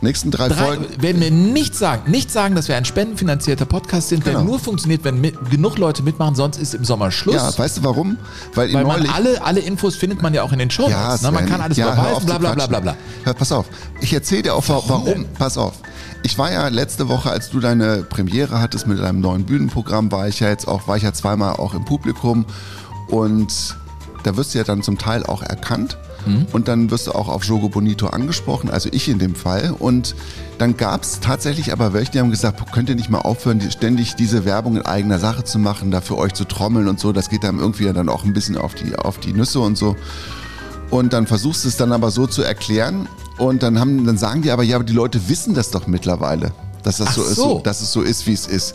Nächsten drei, Drei, Folgen. werden wir nicht sagen, nicht sagen, dass wir ein spendenfinanzierter Podcast sind, Genau. der nur funktioniert, wenn mit, genug Leute mitmachen, sonst ist im Sommer Schluss. Ja, weißt du warum? Weil, weil man alle, alle Infos findet man ja auch in den Show Ja, ne? Man kann alles ja, überweisen, auf bla bla bla bla bla. Hör, pass auf. Ich erzähle dir auch, warum. denn? Pass auf. Ich war ja letzte Woche, als du deine Premiere hattest mit deinem neuen Bühnenprogramm, war ich ja jetzt auch, war ich ja zweimal auch im Publikum und da wirst du ja dann zum Teil auch erkannt. Und dann wirst du auch auf Jogo Bonito angesprochen, also ich in dem Fall. Und dann gab es tatsächlich aber welche, die haben gesagt, könnt ihr nicht mal aufhören, ständig diese Werbung in eigener Sache zu machen, da für euch zu trommeln und so. Das geht dann irgendwie dann auch ein bisschen auf die, auf die Nüsse und so. Und dann versuchst du es dann aber so zu erklären und dann haben, dann sagen die aber, ja, aber die Leute wissen das doch mittlerweile, dass das so, ist, so. so, dass es so ist, wie es ist.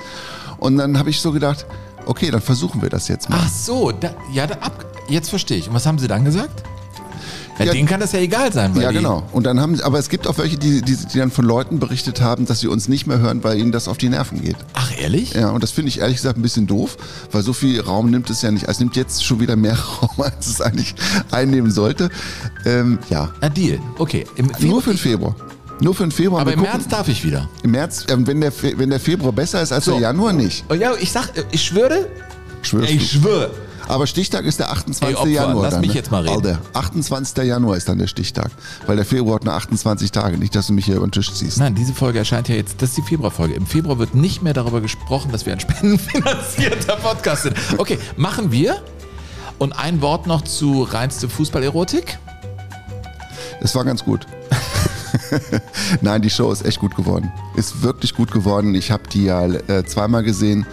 Und dann habe ich so gedacht, okay, dann versuchen wir das jetzt mal. Ach so, da, ja, da, ab, jetzt verstehe ich. Und was haben sie dann gesagt? Ja, denen kann das ja egal sein. Weil ja, genau. Und dann haben, aber es gibt auch welche, die, die, die dann von Leuten berichtet haben, dass sie uns nicht mehr hören, weil ihnen das auf die Nerven geht. Ach, ehrlich? Ja, und das finde ich ehrlich gesagt ein bisschen doof, weil so viel Raum nimmt es ja nicht. Also es nimmt jetzt schon wieder mehr [LAUGHS] Raum, als es eigentlich einnehmen sollte. Ähm, ja, Na, Deal. Okay. Nur für den Februar. Nur für den Februar. aber im gucken- März darf ich wieder. Im März, ähm, wenn, der, Fe- wenn der Februar besser ist als So. der Januar, nicht. Oh, ja, ich sag, äh, ich schwöre. Schwörst Ich schwöre. Aber Stichtag ist der 28. Ey, Januar. lass dann, mich ne? jetzt mal reden. Alter, 28. Januar ist dann der Stichtag. Weil der Februar hat nur 28 Tage. Nicht, dass du mich hier über den Tisch ziehst. Nein, diese Folge erscheint ja jetzt, das ist die Februarfolge. Im Februar wird nicht mehr darüber gesprochen, dass wir ein [LAUGHS] spendenfinanzierter Podcast sind. Okay, machen wir. Und ein Wort noch zu reinste Fußballerotik. Es war ganz gut. [LAUGHS] Nein, die Show ist echt gut geworden. Ist wirklich gut geworden. Ich habe die ja äh, zweimal gesehen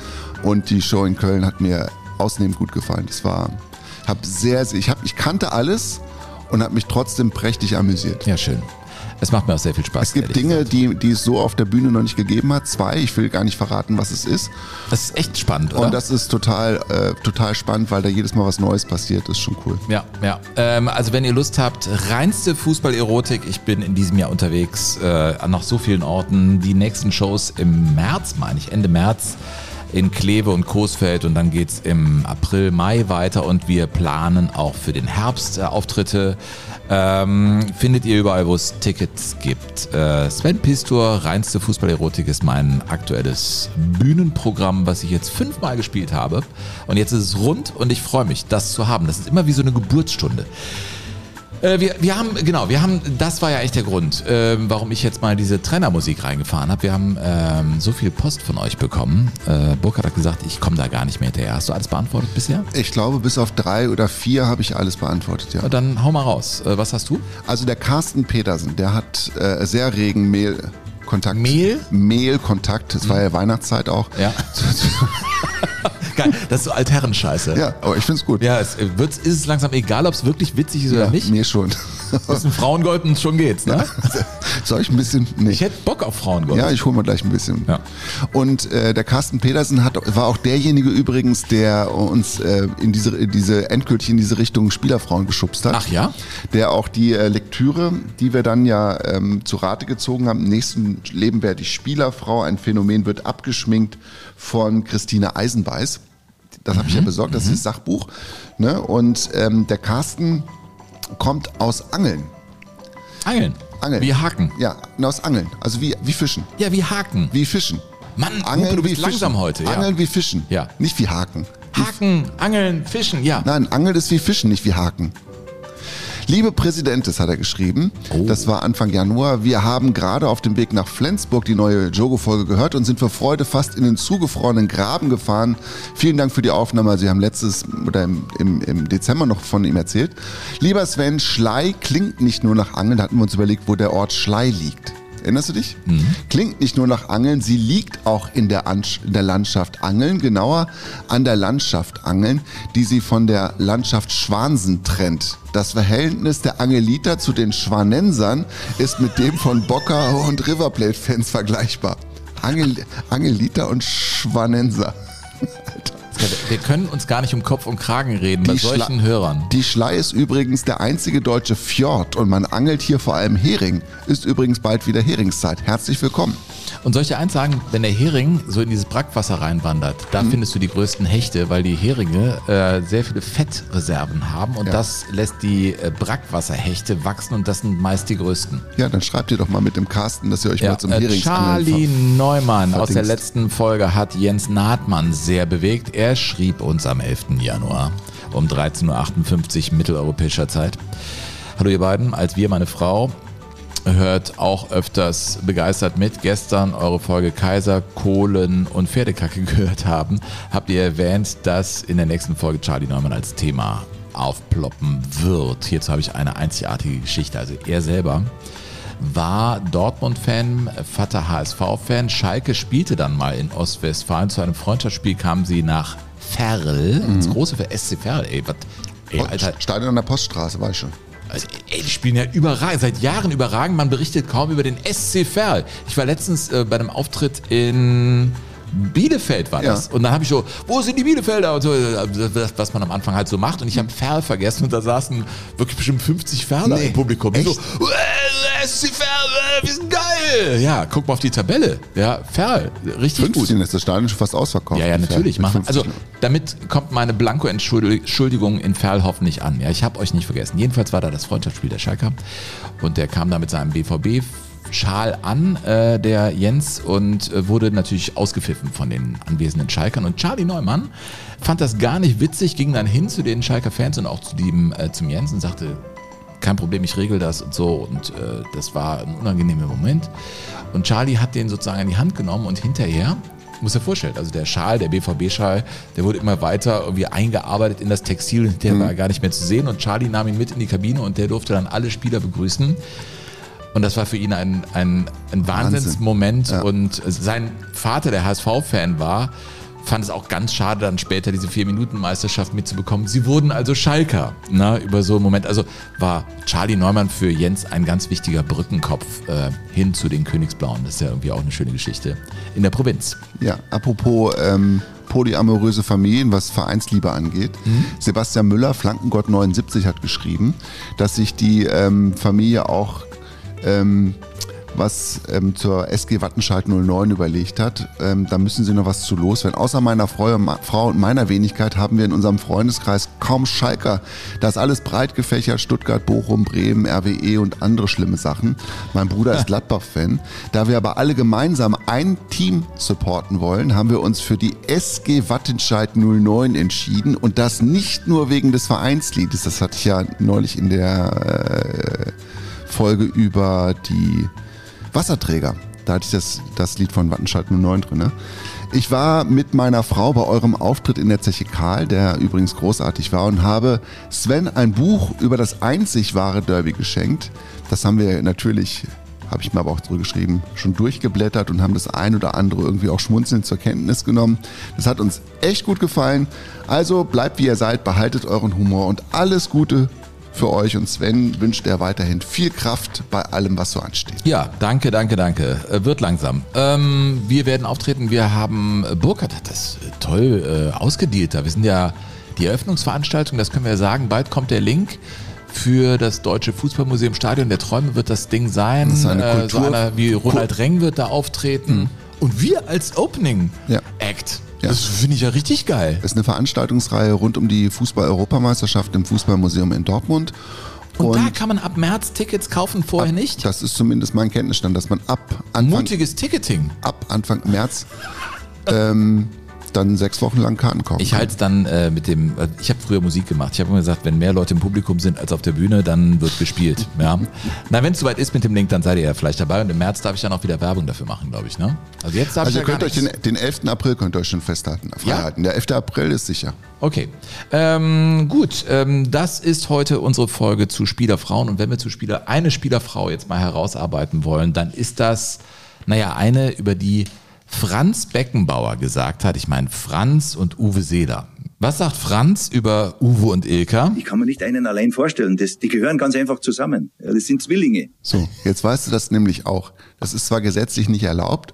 und die Show in Köln hat mir ausnehmend gut gefallen. Das war, hab sehr, sehr ich, hab, ich kannte alles und habe mich trotzdem prächtig amüsiert. Ja, schön. Es macht mir auch sehr viel Spaß. Es gibt Dinge, gesagt. die, die es so auf der Bühne noch nicht gegeben hat. Zwei, ich will gar nicht verraten, was es ist. Das ist echt spannend, oder? Und das ist total, äh, total spannend, weil da jedes Mal was Neues passiert. Das ist schon cool. Ja, ja. Ähm, also wenn ihr Lust habt, reinste Fußballerotik. Ich bin in diesem Jahr unterwegs äh, an noch so vielen Orten. Die nächsten Shows im März, meine ich, Ende März in Kleve und Coesfeld und dann geht's im April, Mai weiter und wir planen auch für den Herbst äh, Auftritte. Ähm, findet ihr überall, wo es Tickets gibt. Äh, Sven Pistor, reinste Fußballerotik ist mein aktuelles Bühnenprogramm, was ich jetzt fünfmal gespielt habe. Und jetzt ist es rund und ich freue mich, das zu haben. Das ist immer wie so eine Geburtsstunde. Äh, wir, wir haben, genau, wir haben, das war ja echt der Grund, ähm, warum ich jetzt mal diese Trennermusik reingefahren habe. Wir haben ähm, so viel Post von euch bekommen. Äh, Burkhard hat gesagt, ich komme da gar nicht mehr hinterher. Hast du alles beantwortet bisher? Ich glaube, bis auf drei oder vier habe ich alles beantwortet, ja. Dann hau mal raus. Äh, was hast du? Also der Carsten Petersen, der hat äh, sehr regen Mail-Kontakt. Mehl? Mail-Kontakt. Es war ja Weihnachtszeit auch. Ja. [LAUGHS] [LAUGHS] Geil, das ist so Altherrenscheiße. Ja, aber ich finde es gut. Ja, es äh, wird, ist es langsam egal, ob es wirklich witzig ist oder nicht. Mir schon. Das ist ein Frauengold und schon geht's, ne? [LAUGHS] Soll ich ein bisschen? Nee. Ich hätte Bock auf Frauengold. Ja, ich hole mal gleich ein bisschen. Ja. Und äh, der Carsten Petersen hat, war auch derjenige übrigens, der uns äh, in diese, in diese endgültig in diese Richtung Spielerfrauen geschubst hat. Ach ja? Der auch die äh, Lektüre, die wir dann ja ähm, zu Rate gezogen haben, im nächsten Leben werde ich Spielerfrau, ein Phänomen wird abgeschminkt von Christine Eisenbeiß. Das habe ich Mhm. ja besorgt, das ist das Sachbuch. Ne? Und ähm, der Carsten kommt aus Angeln. Angeln. Angeln. Wie Haken. Ja, aus Angeln. Also wie, wie Fischen. Ja, wie Haken. Wie Fischen. Mann, Hupe, du bist wie langsam Fischen. heute. Ja. Angeln wie Fischen. Ja. Nicht wie Haken. Haken, Angeln, Fischen, ja. Nein, Angeln ist wie Fischen, nicht wie Haken. Liebe Präsidentin, hat er geschrieben. Oh. Das war Anfang Januar. Wir haben gerade auf dem Weg nach Flensburg die neue Jogo-Folge gehört und sind vor Freude fast in den zugefrorenen Graben gefahren. Vielen Dank für die Aufnahme. Sie haben letztes oder im, im, im Dezember noch von ihm erzählt. Lieber Sven, Schlei klingt nicht nur nach Angeln. Da hatten wir uns überlegt, wo der Ort Schlei liegt. Erinnerst du dich? Klingt nicht nur nach Angeln, sie liegt auch in der, Ansch in der Landschaft Angeln, genauer an der Landschaft Angeln, die sie von der Landschaft Schwansen trennt. Das Verhältnis der Angeliter zu den Schwanensern ist mit dem von Bocker und Riverplate-Fans vergleichbar. Angel Angeliter und Schwanenser. [LAUGHS] Wir können uns gar nicht um Kopf und Kragen reden bei Die solchen Schla- Hörern. Die Schlei ist übrigens der einzige deutsche Fjord und man angelt hier vor allem Hering. Ist übrigens bald wieder Heringszeit. Herzlich willkommen. Und solche eins sagen, wenn der Hering so in dieses Brackwasser reinwandert, da Mhm. findest du die größten Hechte, weil die Heringe äh, sehr viele Fettreserven haben und Ja. das lässt die äh, Brackwasserhechte wachsen und das sind meist die größten. Ja, dann schreibt ihr doch mal mit dem Carsten, dass ihr euch Ja, mal zum äh, Charlie Neumann aus der verdingst. letzten Folge hat Jens Nahtmann sehr bewegt. Er schrieb uns am 11. Januar um 13.58 Uhr mitteleuropäischer Zeit. Hallo ihr beiden, als wir, meine Frau, hört auch öfters begeistert mit. Gestern eure Folge Kaiser, Kohlen und Pferdekacke [LAUGHS] gehört haben, habt ihr erwähnt, dass in der nächsten Folge Charlie Neumann als Thema aufploppen wird. Hierzu habe ich eine einzigartige Geschichte. Also er selber war Dortmund-Fan, Vater HSV-Fan. Schalke spielte dann mal in Ostwestfalen. Zu einem Freundschaftsspiel kamen sie nach Ferl, ins große für SC Ferl. Ey, was, ey, Alter, Stadion an der Poststraße, weiß schon. Also, ey, die spielen ja überragend, seit Jahren überragend. Man berichtet kaum über den SC Verl. Ich war letztens äh, bei einem Auftritt in Bielefeld war Ja. das. Und dann habe ich so, wo sind die Bielefelder? Und so, das, was man am Anfang halt so macht. Und ich habe Ferl vergessen und da saßen wirklich bestimmt 50 Ferler Nee, im Publikum. Und So, echt? SC Verl, äh, wir sind geil. Ja, guck mal auf die Tabelle. Ja, Ferl, richtig gut. 15 ist das Stadion schon fast ausverkauft. Ja, ja, natürlich. Machen. 50 Also damit kommt meine Blanko-Entschuldigung in Ferl hoffentlich an. Ja, ich habe euch nicht vergessen. Jedenfalls war da das Freundschaftsspiel der Schalker und der kam da mit seinem BVB. Schal an, äh, der Jens, und äh, wurde natürlich ausgepfiffen von den anwesenden Schalkern. Und Charlie Neumann fand das gar nicht witzig, ging dann hin zu den Schalker Fans und auch zu dem, äh, zum Jens und sagte, kein Problem, ich regel das und so. Und äh, das war ein unangenehmer Moment. Und Charlie hat den sozusagen in die Hand genommen und hinterher, muss er vorstellen, also der Schal, der BVB-Schal, der wurde immer weiter irgendwie eingearbeitet in das Textil der war gar nicht mehr zu sehen. Und Charlie nahm ihn mit in die Kabine und der durfte dann alle Spieler begrüßen. Und das war für ihn ein, ein, ein Wahnsinnsmoment. Ja. Und sein Vater, der HSV-Fan war, fand es auch ganz schade, dann später diese Vier-Minuten-Meisterschaft mitzubekommen. Sie wurden also Schalker ne, über so einen Moment. Also war Charlie Neumann für Jens ein ganz wichtiger Brückenkopf äh, hin zu den Königsblauen. Das ist ja irgendwie auch eine schöne Geschichte in der Provinz. Ja, apropos ähm, polyamoröse Familien, was Vereinsliebe angeht. Mhm. Sebastian Müller, Flankengott 79, hat geschrieben, dass sich die ähm, Familie auch ähm, was ähm, zur SG Wattenscheid 09 überlegt hat. Ähm, da müssen sie noch was zu loswerden. Außer meiner Frau, Frau und meiner Wenigkeit haben wir in unserem Freundeskreis kaum Schalker. Da ist alles breit gefächert. Stuttgart, Bochum, Bremen, RWE und andere schlimme Sachen. Mein Bruder ist [LAUGHS] Gladbach-Fan. Da wir aber alle gemeinsam ein Team supporten wollen, haben wir uns für die SG Wattenscheid 09 entschieden. Und das nicht nur wegen des Vereinsliedes. Das hatte ich ja neulich in der äh, Folge über die Wasserträger. Da hatte ich das, das Lied von Wattenscheid 09 drin. Ne? Ich war mit meiner Frau bei eurem Auftritt in der Zeche Karl, der übrigens großartig war, und habe Sven ein Buch über das einzig wahre Derby geschenkt. Das haben wir natürlich, habe ich mir aber auch zurückgeschrieben, schon durchgeblättert und haben das ein oder andere irgendwie auch schmunzelnd zur Kenntnis genommen. Das hat uns echt gut gefallen. Also bleibt wie ihr seid, behaltet euren Humor und alles Gute für euch und Sven wünscht er weiterhin viel Kraft bei allem, was so ansteht. Ja, danke, danke, danke. Äh, wird langsam. Ähm, wir werden auftreten. Wir haben, äh, Burkhard hat das äh, toll äh, ausgedealt. da. Wir sind ja die Eröffnungsveranstaltung, das können wir sagen. Bald kommt der Link für das Deutsche Fußballmuseum Stadion der Träume wird das Ding sein. Das ist eine Äh, so Kultur- einer wie Ronald Reng wird da auftreten. Und wir als Opening Ja. Act. Ja. Das finde ich ja richtig geil. Das ist eine Veranstaltungsreihe rund um die Fußball-Europameisterschaft im Fußballmuseum in Dortmund. Und, da kann man ab März Tickets kaufen, vorher nicht. Das ist zumindest mein Kenntnisstand, dass man ab Anfang, Mutiges Ticketing. ab Anfang März ähm, dann sechs Wochen lang Karten kaufen. Ich halte es dann äh, mit dem, äh, ich habe früher Musik gemacht. Ich habe immer gesagt, wenn mehr Leute im Publikum sind als auf der Bühne, dann wird gespielt. [LAUGHS] Ja. Na, wenn es soweit ist mit dem Link, dann seid ihr ja vielleicht dabei. Und im März darf ich dann auch wieder Werbung dafür machen, glaube ich. Ne? Also jetzt darf Also ich ihr ja könnt euch den, den 11. April könnt ihr euch schon festhalten. Freihalten. Der 11. April ist sicher. Okay, ähm, gut. Ähm, das ist heute unsere Folge zu Spielerfrauen. Und wenn wir zu Spieler eine Spielerfrau jetzt mal herausarbeiten wollen, dann ist das, naja, eine, über die Franz Beckenbauer gesagt hat. Ich meine Franz und Uwe Seeler. Was sagt Franz über Uwe und Ilka? Ich kann mir nicht einen allein vorstellen. Das, die gehören ganz einfach zusammen. Ja, das sind Zwillinge. So, jetzt weißt du das nämlich auch. Das ist zwar gesetzlich nicht erlaubt,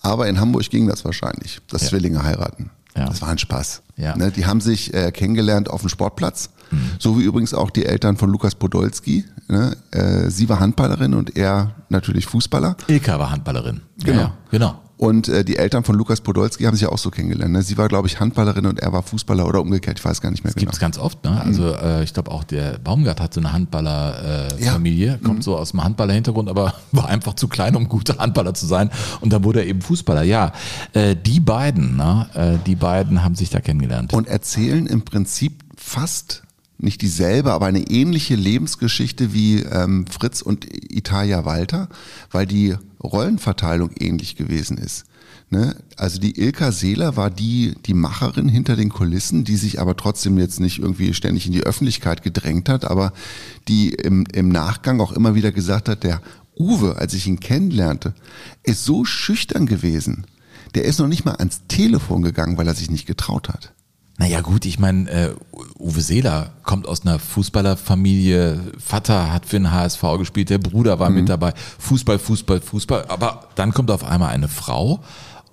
aber in Hamburg ging das wahrscheinlich, dass Ja. Zwillinge heiraten. Ja. Das war ein Spaß. Ja. Ne, die haben sich äh, kennengelernt auf dem Sportplatz, so wie übrigens auch die Eltern von Lukas Podolski. Ne? Äh, sie war Handballerin und er natürlich Fußballer. Ilka war Handballerin. Genau. Ja, genau. Und äh, die Eltern von Lukas Podolski haben sich ja auch so kennengelernt. Ne? Sie war, glaube ich, Handballerin und er war Fußballer oder umgekehrt. Ich weiß gar nicht mehr Das gibt es ganz oft. Ne? Also äh, ich glaube auch der Baumgart hat so eine Handballer-Familie, äh, Ja. Kommt so aus dem Handballer-Hintergrund, aber [LAUGHS] war einfach zu klein, um guter Handballer zu sein. Und dann wurde er eben Fußballer. Ja, äh, die beiden, ne? äh, die beiden haben sich da kennengelernt. und erzählen im Prinzip fast nicht dieselbe, aber eine ähnliche Lebensgeschichte wie ähm, Fritz und Italia Walter, weil die Rollenverteilung ähnlich gewesen ist. Ne? Also die Ilka Seeler war die, die Macherin hinter den Kulissen, die sich aber trotzdem jetzt nicht irgendwie ständig in die Öffentlichkeit gedrängt hat, aber die im, im Nachgang auch immer wieder gesagt hat, der Uwe, als ich ihn kennenlernte, ist so schüchtern gewesen. Der ist noch nicht mal ans Telefon gegangen, weil er sich nicht getraut hat. Naja gut, ich meine, äh, Uwe Seeler kommt aus einer Fußballerfamilie, Vater hat für den HSV gespielt, der Bruder war mit dabei, Fußball, Fußball, Fußball, aber dann kommt auf einmal eine Frau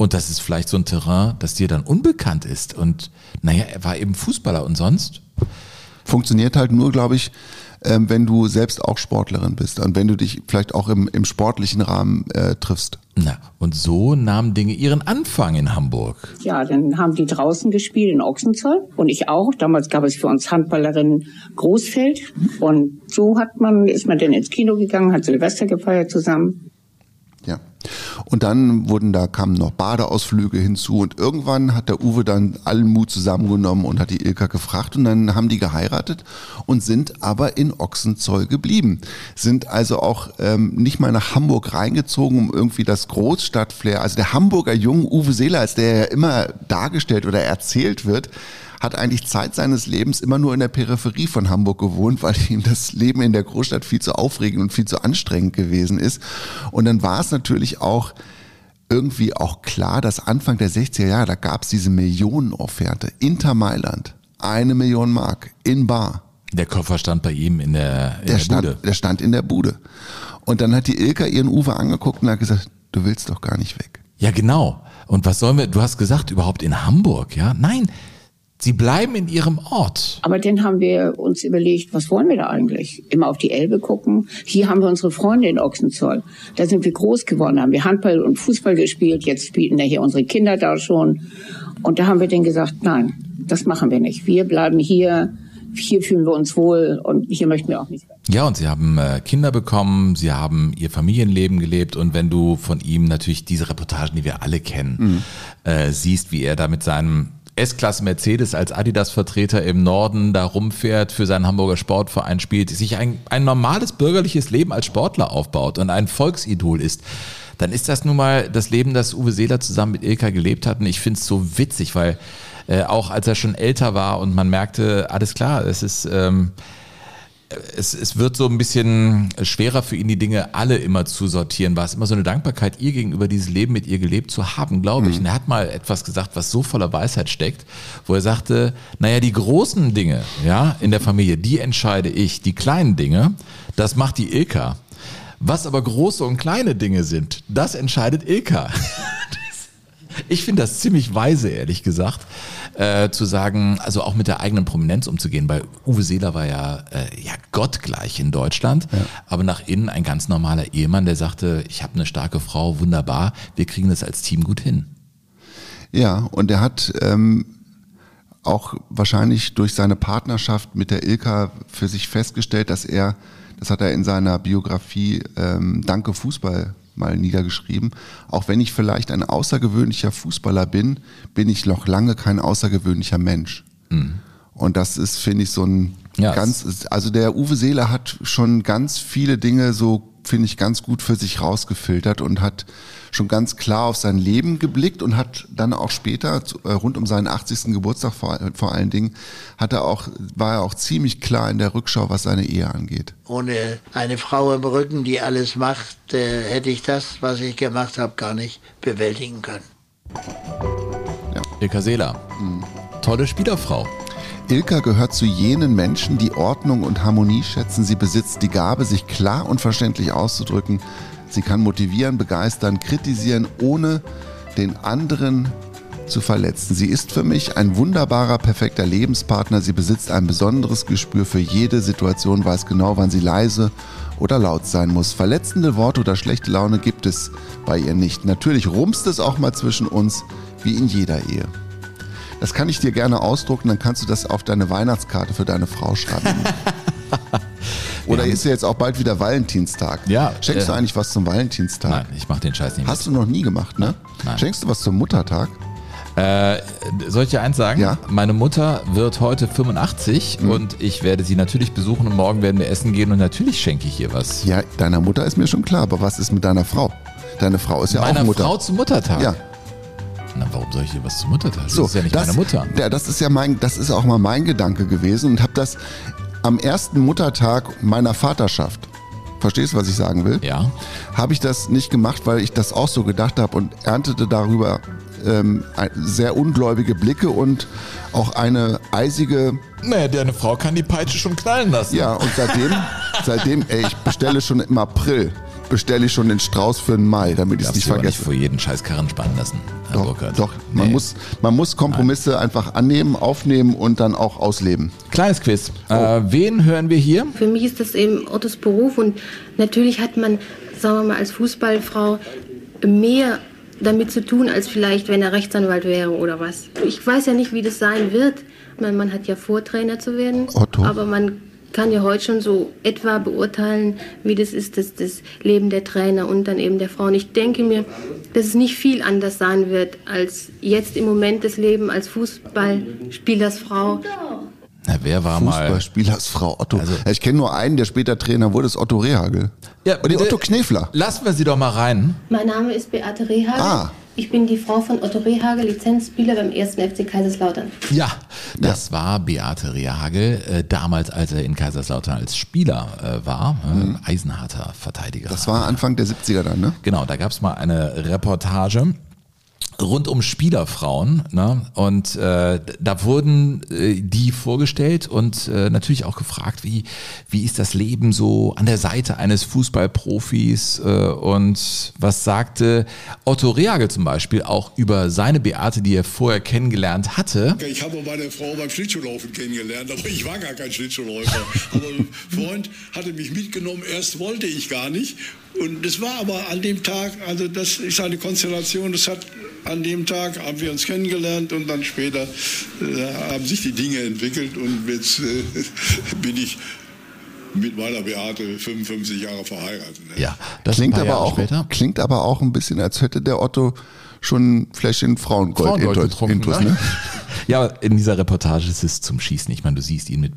und das ist vielleicht so ein Terrain, das dir dann unbekannt ist. Und naja, er war eben Fußballer. Und sonst? Funktioniert halt nur, glaube ich, ähm, wenn du selbst auch Sportlerin bist und wenn du dich vielleicht auch im, im sportlichen Rahmen äh, triffst. Na, und so nahmen Dinge ihren Anfang in Hamburg. Ja, dann haben die draußen gespielt in Ochsenzoll und ich auch. Damals gab es für uns Handballerinnen Großfeld und so hat man, ist man dann ins Kino gegangen, hat Silvester gefeiert zusammen. Und dann wurden da kamen noch Badeausflüge hinzu und irgendwann hat der Uwe dann allen Mut zusammengenommen und hat die Ilka gefragt und dann haben die geheiratet und sind aber in Ochsenzoll geblieben. Sind also auch ähm, nicht mal nach Hamburg reingezogen, um irgendwie das Großstadtflair, also der Hamburger Jungen Uwe Seeler, als der ja immer dargestellt oder erzählt wird, hat eigentlich Zeit seines Lebens immer nur in der Peripherie von Hamburg gewohnt, weil [LAUGHS] ihm das Leben in der Großstadt viel zu aufregend und viel zu anstrengend gewesen ist. Und dann war es natürlich auch irgendwie auch klar, dass Anfang der 60er Jahre, da gab es diese Millionenofferte. Inter Mailand, eine Million Mark in Bar. Der Koffer stand bei ihm in der, in Der, der, stand, Bude. der stand in der Bude. Und dann hat die Ilka ihren Uwe angeguckt und hat gesagt, du willst doch gar nicht weg. Ja, genau. Und was sollen wir, du hast gesagt, überhaupt in Hamburg, ja? Nein, sie bleiben in ihrem Ort. Aber dann haben wir uns überlegt, was wollen wir da eigentlich? Immer auf die Elbe gucken. Hier haben wir unsere Freunde in Ochsenzoll. Da sind wir groß geworden, haben wir Handball und Fußball gespielt. Jetzt spielten ja hier unsere Kinder da schon. Und da haben wir dann gesagt, nein, das machen wir nicht. Wir bleiben hier. Hier fühlen wir uns wohl und hier möchten wir auch nicht weg. Ja, und sie haben äh, Kinder bekommen, sie haben ihr Familienleben gelebt und wenn du von ihm natürlich diese Reportagen, die wir alle kennen, äh, siehst, wie er da mit seinem S-Klasse Mercedes als Adidas-Vertreter im Norden da rumfährt, für seinen Hamburger Sportverein spielt, sich ein, ein normales bürgerliches Leben als Sportler aufbaut und ein Volksidol ist, dann ist das nun mal das Leben, das Uwe Seeler zusammen mit Ilka gelebt hat. Und ich finde es so witzig, weil äh, auch als er schon älter war und man merkte, alles klar, es ist... Ähm, es, es wird so ein bisschen schwerer für ihn, die Dinge alle immer zu sortieren. War es immer so eine Dankbarkeit, ihr gegenüber dieses Leben mit ihr gelebt zu haben, glaube ich. Und er hat mal etwas gesagt, was so voller Weisheit steckt, wo er sagte, naja, die großen Dinge, ja, in der Familie, die entscheide ich. Die kleinen Dinge, das macht die Ilka. Was aber große und kleine Dinge sind, das entscheidet Ilka. [LAUGHS] Ich finde das ziemlich weise, ehrlich gesagt, äh, zu sagen, also auch mit der eigenen Prominenz umzugehen, weil Uwe Seeler war ja, äh, ja gottgleich in Deutschland, aber nach innen ein ganz normaler Ehemann, der sagte, ich habe eine starke Frau, wunderbar, wir kriegen das als Team gut hin. Ja, und er hat ähm, auch wahrscheinlich durch seine Partnerschaft mit der Ilka für sich festgestellt, dass er, das hat er in seiner Biografie ähm, Danke Fußball mal niedergeschrieben. Auch wenn ich vielleicht ein außergewöhnlicher Fußballer bin, bin ich noch lange kein außergewöhnlicher Mensch. Und das ist, finde ich, so ein Ja, ganz, also der Uwe Seeler hat schon ganz viele Dinge so, finde ich, ganz gut für sich rausgefiltert und hat schon ganz klar auf sein Leben geblickt und hat dann auch später, äh, rund um seinen 80. Geburtstag vor, vor allen Dingen, hat er auch, war er auch ziemlich klar in der Rückschau, was seine Ehe angeht. Ohne eine Frau im Rücken, die alles macht, äh, hätte ich das, was ich gemacht habe, gar nicht bewältigen können. Ilka Seeler. Tolle Spielerfrau. Ilka gehört zu jenen Menschen, die Ordnung und Harmonie schätzen. Sie besitzt die Gabe, sich klar und verständlich auszudrücken. Sie kann motivieren, begeistern, kritisieren, ohne den anderen zu verletzen. Sie ist für mich ein wunderbarer, perfekter Lebenspartner. Sie besitzt ein besonderes Gespür für jede Situation, weiß genau, wann sie leise oder laut sein muss. Verletzende Worte oder schlechte Laune gibt es bei ihr nicht. Natürlich rumst es auch mal zwischen uns, wie in jeder Ehe. Das kann ich dir gerne ausdrucken, dann kannst du das auf deine Weihnachtskarte für deine Frau schreiben. [LAUGHS] [LAUGHS] Oder ist ja jetzt auch bald wieder Valentinstag. Ja, Schenkst du äh, eigentlich was zum Valentinstag? Nein, ich mache den Scheiß nicht Hast du noch nie gemacht, ne? Nein. Schenkst du was zum Muttertag? Äh, soll ich dir eins sagen? Ja. Meine Mutter wird heute 85 Mhm. und ich werde sie natürlich besuchen und morgen werden wir essen gehen und natürlich schenke ich ihr was. Ja, deiner Mutter ist mir schon klar, aber was ist mit deiner Frau? Deine Frau ist ja Meiner auch Mutter. Frau zum Muttertag. Ja. Na, warum soll ich ihr was zum Muttertag? Das So, ist ja nicht das, meine Mutter. Ja, das ist ja mein, das ist auch mal mein Gedanke gewesen und habe das am ersten Muttertag meiner Vaterschaft. Verstehst du, was ich sagen will? Ja. Habe ich das nicht gemacht, weil ich das auch so gedacht habe und erntete darüber ähm, sehr ungläubige Blicke und auch eine eisige. Naja, deine Frau kann die Peitsche schon knallen lassen. Ja, und seitdem, [LAUGHS] seitdem, ey, ich bestelle schon im April, bestelle ich schon den Strauß für den Mai, damit ich es nicht du aber nicht vergesse. vor jeden scheiß Karren spannen lassen, Herr Doch, Burkhardt. doch man, Nee. muss, man muss Kompromisse einfach annehmen, aufnehmen und dann auch ausleben. Kleines Quiz. Oh. Äh, wen hören wir hier? Für mich ist das eben Ottos Beruf und natürlich hat man, sagen wir mal, als Fußballfrau mehr damit zu tun, als vielleicht, wenn er Rechtsanwalt wäre oder was. Ich weiß ja nicht, wie das sein wird. Man, man hat ja vor, Trainer zu werden. Otto. Aber man kann ja heute schon so etwa beurteilen, wie das ist, das, das Leben der Trainer und dann eben der Frau. Und ich denke mir, dass es nicht viel anders sein wird, als jetzt im Moment das Leben als Fußballspielersfrau. Na, wer war mal? Fußballspielersfrau Otto. Also- ich kenne nur einen, der später Trainer wurde, ist Otto Rehagel. Ja, Und die bitte- Otto Knefler. Lassen wir sie doch mal rein. Mein Name ist Beate Rehagel. Ah. Ich bin die Frau von Otto Rehagel, Lizenzspieler beim 1. FC Kaiserslautern. Ja, das war Beate Rehagel, äh, damals, als er in Kaiserslautern als Spieler äh, war. Äh, eisenharter Verteidiger. Das war Anfang der 70er dann, ne? Genau, da gab es mal eine Reportage rund um Spielerfrauen ne? und äh, da wurden äh, die vorgestellt und äh, natürlich auch gefragt, wie, wie ist das Leben so an der Seite eines Fußballprofis äh, und was sagte Otto Rehagel zum Beispiel auch über seine Beate, die er vorher kennengelernt hatte. Ich habe meine Frau beim Schlittschuhlaufen kennengelernt, aber ich war gar kein Schlittschuhläufer. aber ein Freund hatte mich mitgenommen, erst wollte ich gar nicht. Und das war aber an dem Tag, also das ist eine Konstellation, das hat an dem Tag haben wir uns kennengelernt und dann später äh, haben sich die Dinge entwickelt und jetzt äh, [LAUGHS] bin ich mit meiner Beate 55 Jahre verheiratet. Ne? Ja, das Klingt aber, Jahre auch, später. klingt aber auch ein bisschen, als hätte der Otto schon ein Fläschchen Frauengold, Frauengold intus, getrunken, intus, ne? [LAUGHS] Ja, in dieser Reportage ist es zum Schießen. Ich meine, du siehst ihn mit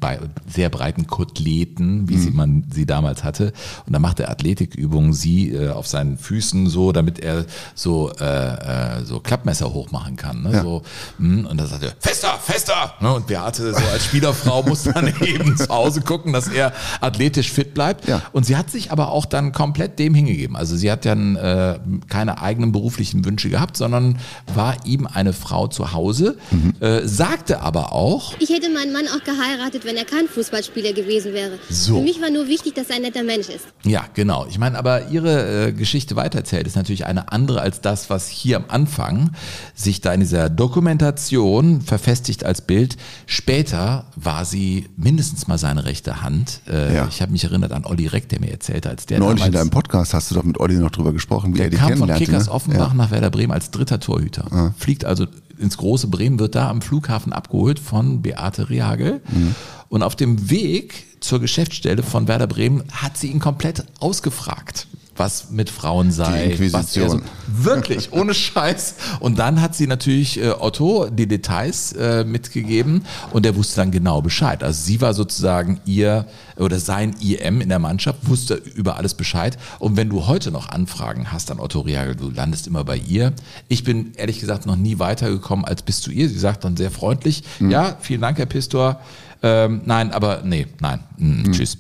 sehr breiten Koteletten, wie sie Mhm. man sie damals hatte. Und dann macht er Athletikübungen, sie äh, auf seinen Füßen so, damit er so äh, äh, so Klappmesser hochmachen kann. Ne? Ja. So, mh, und dann sagt er, fester, fester! Ne? Und Beate so als Spielerfrau muss dann [LAUGHS] eben zu Hause gucken, dass er athletisch fit bleibt. Ja. Und sie hat sich aber auch dann komplett dem hingegeben. Also sie hat dann äh, keine eigenen beruflichen Wünsche gehabt, sondern war ihm eine Frau zu Hause, Mhm. äh, sagte aber auch, Ich hätte meinen Mann auch geheiratet, wenn er kein Fußballspieler gewesen wäre. So. Für mich war nur wichtig, dass er ein netter Mensch ist. ja, genau. Ich meine, aber ihre äh, Geschichte weitererzählt ist natürlich eine andere als das, was hier am Anfang sich da in dieser Dokumentation verfestigt als Bild. Später war sie mindestens mal seine rechte Hand. Äh, Ja. Ich habe mich erinnert an Olli Reck, der mir erzählt hat, als der Neulich in deinem Podcast hast du doch mit Olli noch drüber gesprochen, wie Der er die kam von. Kickers ne? Offenbach Ja. nach Werder Bremen als dritter Torhüter. Fliegt also ins große Bremen, wird da am Flughafen abgeholt von Beate Rehagel. Mhm. Und auf dem Weg zur Geschäftsstelle von Werder Bremen hat sie ihn komplett ausgefragt. Was mit Frauen sei. Die was so, wirklich, ohne [LAUGHS] Scheiß. Und dann hat sie natürlich äh, Otto die Details äh, mitgegeben und der wusste dann genau Bescheid. Also sie war sozusagen ihr oder sein IM in der Mannschaft, wusste über alles Bescheid. Und wenn du heute noch Anfragen hast an Otto Reagel, du landest immer bei ihr. Ich bin ehrlich gesagt noch nie weitergekommen als bis zu ihr. Sie sagt dann sehr freundlich, ja, vielen Dank, Herr Pistor. Ähm, nein, aber nee, nein, mm, tschüss.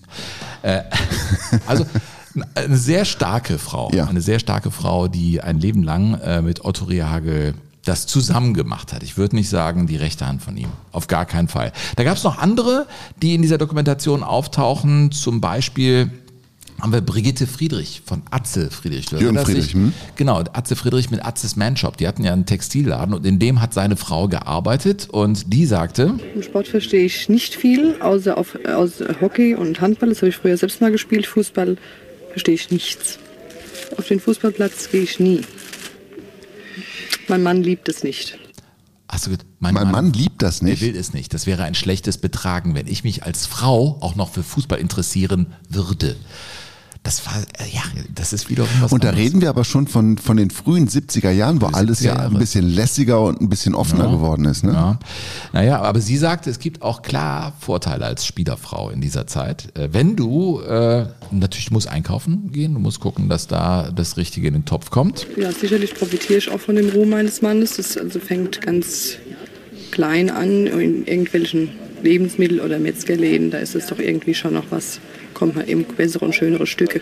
Äh, [LAUGHS] also eine sehr starke Frau, eine sehr starke Frau, die ein Leben lang äh, mit Otto Rehagel das zusammen gemacht hat. Ich würde nicht sagen, die rechte Hand von ihm. Auf gar keinen Fall. Da gab es noch andere, die in dieser Dokumentation auftauchen. Zum Beispiel haben wir Brigitte Friedrich von Atze Friedrich. Du Jürgen Friedrich, dich? hm? Genau, Atze Friedrich mit Atzes Manshop. Die hatten ja einen Textilladen und in dem hat seine Frau gearbeitet und die sagte, Im Sport verstehe ich nicht viel, außer auf, aus Hockey und Handball. Das habe ich früher selbst mal gespielt. Fußball verstehe ich nichts. Auf den Fußballplatz gehe ich nie. Mein Mann liebt es nicht. Hast du gesagt, mein, Mann, liebt das nicht. Er will es nicht. Das wäre ein schlechtes Betragen, wenn ich mich als Frau auch noch für Fußball interessieren würde. Das war, äh, ja, das ist wiederum was Und da anderes. reden wir aber schon von, von den frühen 70er Jahren, wo alles ja 70er ein bisschen lässiger und ein bisschen offener Ja. geworden ist. Ne? Ja. Naja, aber sie sagte, es gibt auch klar Vorteile als Spielerfrau in dieser Zeit. Äh, Wenn du, äh, natürlich musst einkaufen gehen, du musst gucken, dass da das Richtige in den Topf kommt. Ja, sicherlich profitiere ich auch von dem Ruhm meines Mannes. Das also fängt ganz klein an in irgendwelchen Lebensmittel- oder Metzgerläden. Da ist es doch irgendwie schon noch was. Kommt man eben bessere und schönere Stücke.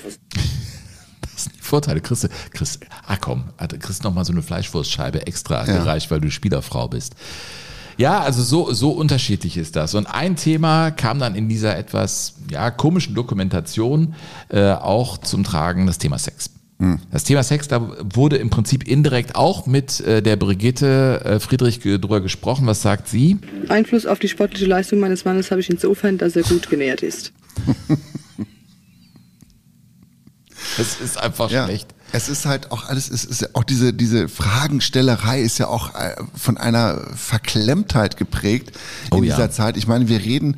Vorteile, kriegst du, kriegst, ah komm, also kriegst noch mal so eine Fleischwurstscheibe extra Ja. gereicht, weil du Spielerfrau bist. Ja, also so, so unterschiedlich ist das. Und ein Thema kam dann in dieser etwas ja, komischen Dokumentation äh, auch zum Tragen, das Thema Sex. Das Thema Sex, da wurde im Prinzip indirekt auch mit äh, der Brigitte äh, Friedrich drüber gesprochen. Was sagt sie? Einfluss auf die sportliche Leistung meines Mannes habe ich insofern, dass er gut genährt ist. [LAUGHS] Es ist einfach Ja. schlecht. Es ist halt auch alles, es ist auch diese, diese Fragenstellerei ist ja auch äh, von einer Verklemmtheit geprägt in Oh ja. dieser Zeit. Ich meine, wir reden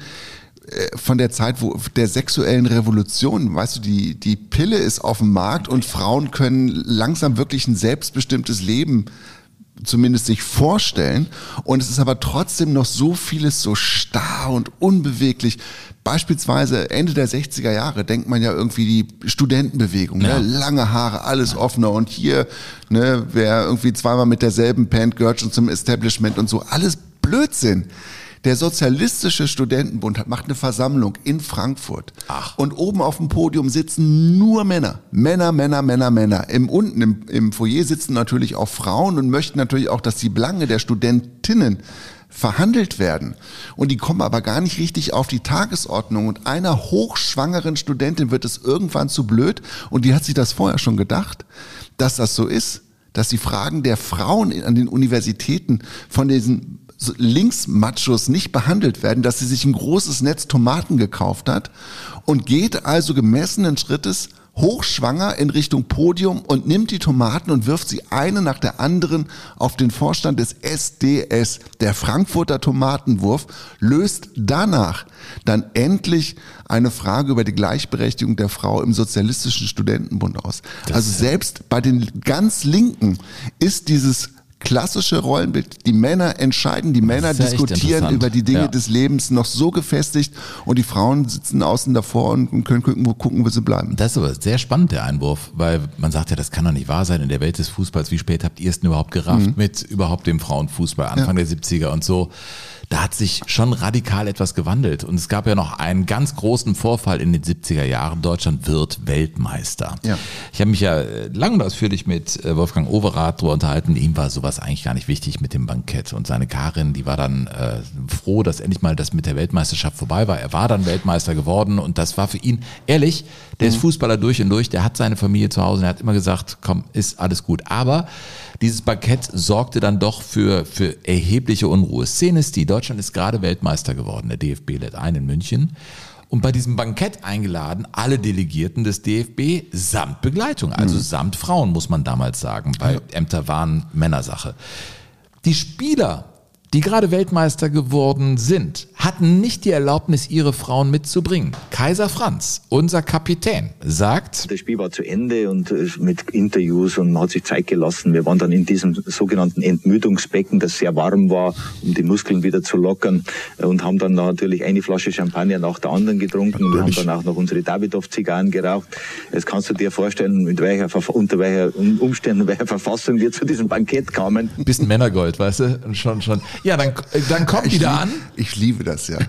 von der Zeit, wo der sexuellen Revolution, weißt du, die, die Pille ist auf dem Markt und Frauen können langsam wirklich ein selbstbestimmtes Leben zumindest sich vorstellen. Und es ist aber trotzdem noch so vieles so starr und unbeweglich. Beispielsweise Ende der 60er Jahre denkt man ja irgendwie die Studentenbewegung, Ja. ne? lange Haare, alles offener und hier, ne, wer irgendwie zweimal mit derselben Band gehört schon zum Establishment und so, alles Blödsinn. Der Sozialistische Studentenbund hat, macht eine Versammlung in Frankfurt. Und oben auf dem Podium sitzen nur Männer. Männer, Männer, Männer, Männer. Im, unten im, im Foyer sitzen natürlich auch Frauen und möchten natürlich auch, dass die Belange der Studentinnen verhandelt werden. Und die kommen aber gar nicht richtig auf die Tagesordnung. Und einer hochschwangeren Studentin wird es irgendwann zu blöd. Und die hat sich das vorher schon gedacht, dass das so ist, dass die Fragen der Frauen an den Universitäten von diesen Linksmachos nicht behandelt werden, dass sie sich ein großes Netz Tomaten gekauft hat und geht also gemessenen Schrittes hochschwanger in Richtung Podium und nimmt die Tomaten und wirft sie eine nach der anderen auf den Vorstand des SDS. Der Frankfurter Tomatenwurf löst danach dann endlich eine Frage über die Gleichberechtigung der Frau im Sozialistischen Studentenbund aus. also selbst bei den ganz Linken ist dieses klassische Rollenbild, die Männer entscheiden, die Männer ja diskutieren über die Dinge Ja. des Lebens noch so gefestigt und die Frauen sitzen außen davor und können gucken, wo, gucken, wo sie bleiben. Das ist aber sehr spannend, der Einwurf, weil man sagt ja, das kann doch nicht wahr sein in der Welt des Fußballs. Wie spät habt ihr es denn überhaupt gerafft Mhm. mit überhaupt dem Frauenfußball, Anfang der 70er und so? Da hat sich schon radikal etwas gewandelt. Und es gab ja noch einen ganz großen Vorfall in den 70er Jahren. Deutschland wird Weltmeister. Ja. Ich habe mich ja äh, lang und ausführlich mit äh, Wolfgang Overath darüber unterhalten. Ihm war sowas eigentlich gar nicht wichtig mit dem Bankett. Und seine Karin, die war dann äh, froh, dass endlich mal das mit der Weltmeisterschaft vorbei war. Er war dann Weltmeister geworden und das war für ihn, ehrlich, der ist Fußballer durch und durch, der hat seine Familie zu Hause und er hat immer gesagt, komm, ist alles gut. Aber dieses Bankett sorgte dann doch für, für erhebliche Unruhe. Szene ist die, Deutschland ist gerade Weltmeister geworden. Der DFB lädt ein in München. Und bei diesem Bankett eingeladen alle Delegierten des DFB samt Begleitung, also samt Frauen, muss man damals sagen. Bei Ämter waren Männersache. Die Spieler die gerade Weltmeister geworden sind, hatten nicht die Erlaubnis, ihre Frauen mitzubringen. Kaiser Franz, unser Kapitän, sagt, Das Spiel war zu Ende und äh, mit Interviews und man hat sich Zeit gelassen. Wir waren dann in diesem sogenannten Entmüdungsbecken, das sehr warm war, um die Muskeln wieder zu lockern äh, und haben dann natürlich eine Flasche Champagner nach der anderen getrunken und haben dann auch noch unsere Davidoff-Zigarren geraucht. Jetzt kannst du dir vorstellen, mit welcher, unter welcher Um- Umständen, welcher Verfassung wir zu diesem Bankett kamen. bisschen Männergold, weißt du? Und schon, schon. Ja, dann, dann kommt Ich wieder lieb- an. Ich liebe das ja. [CLEARS THROAT]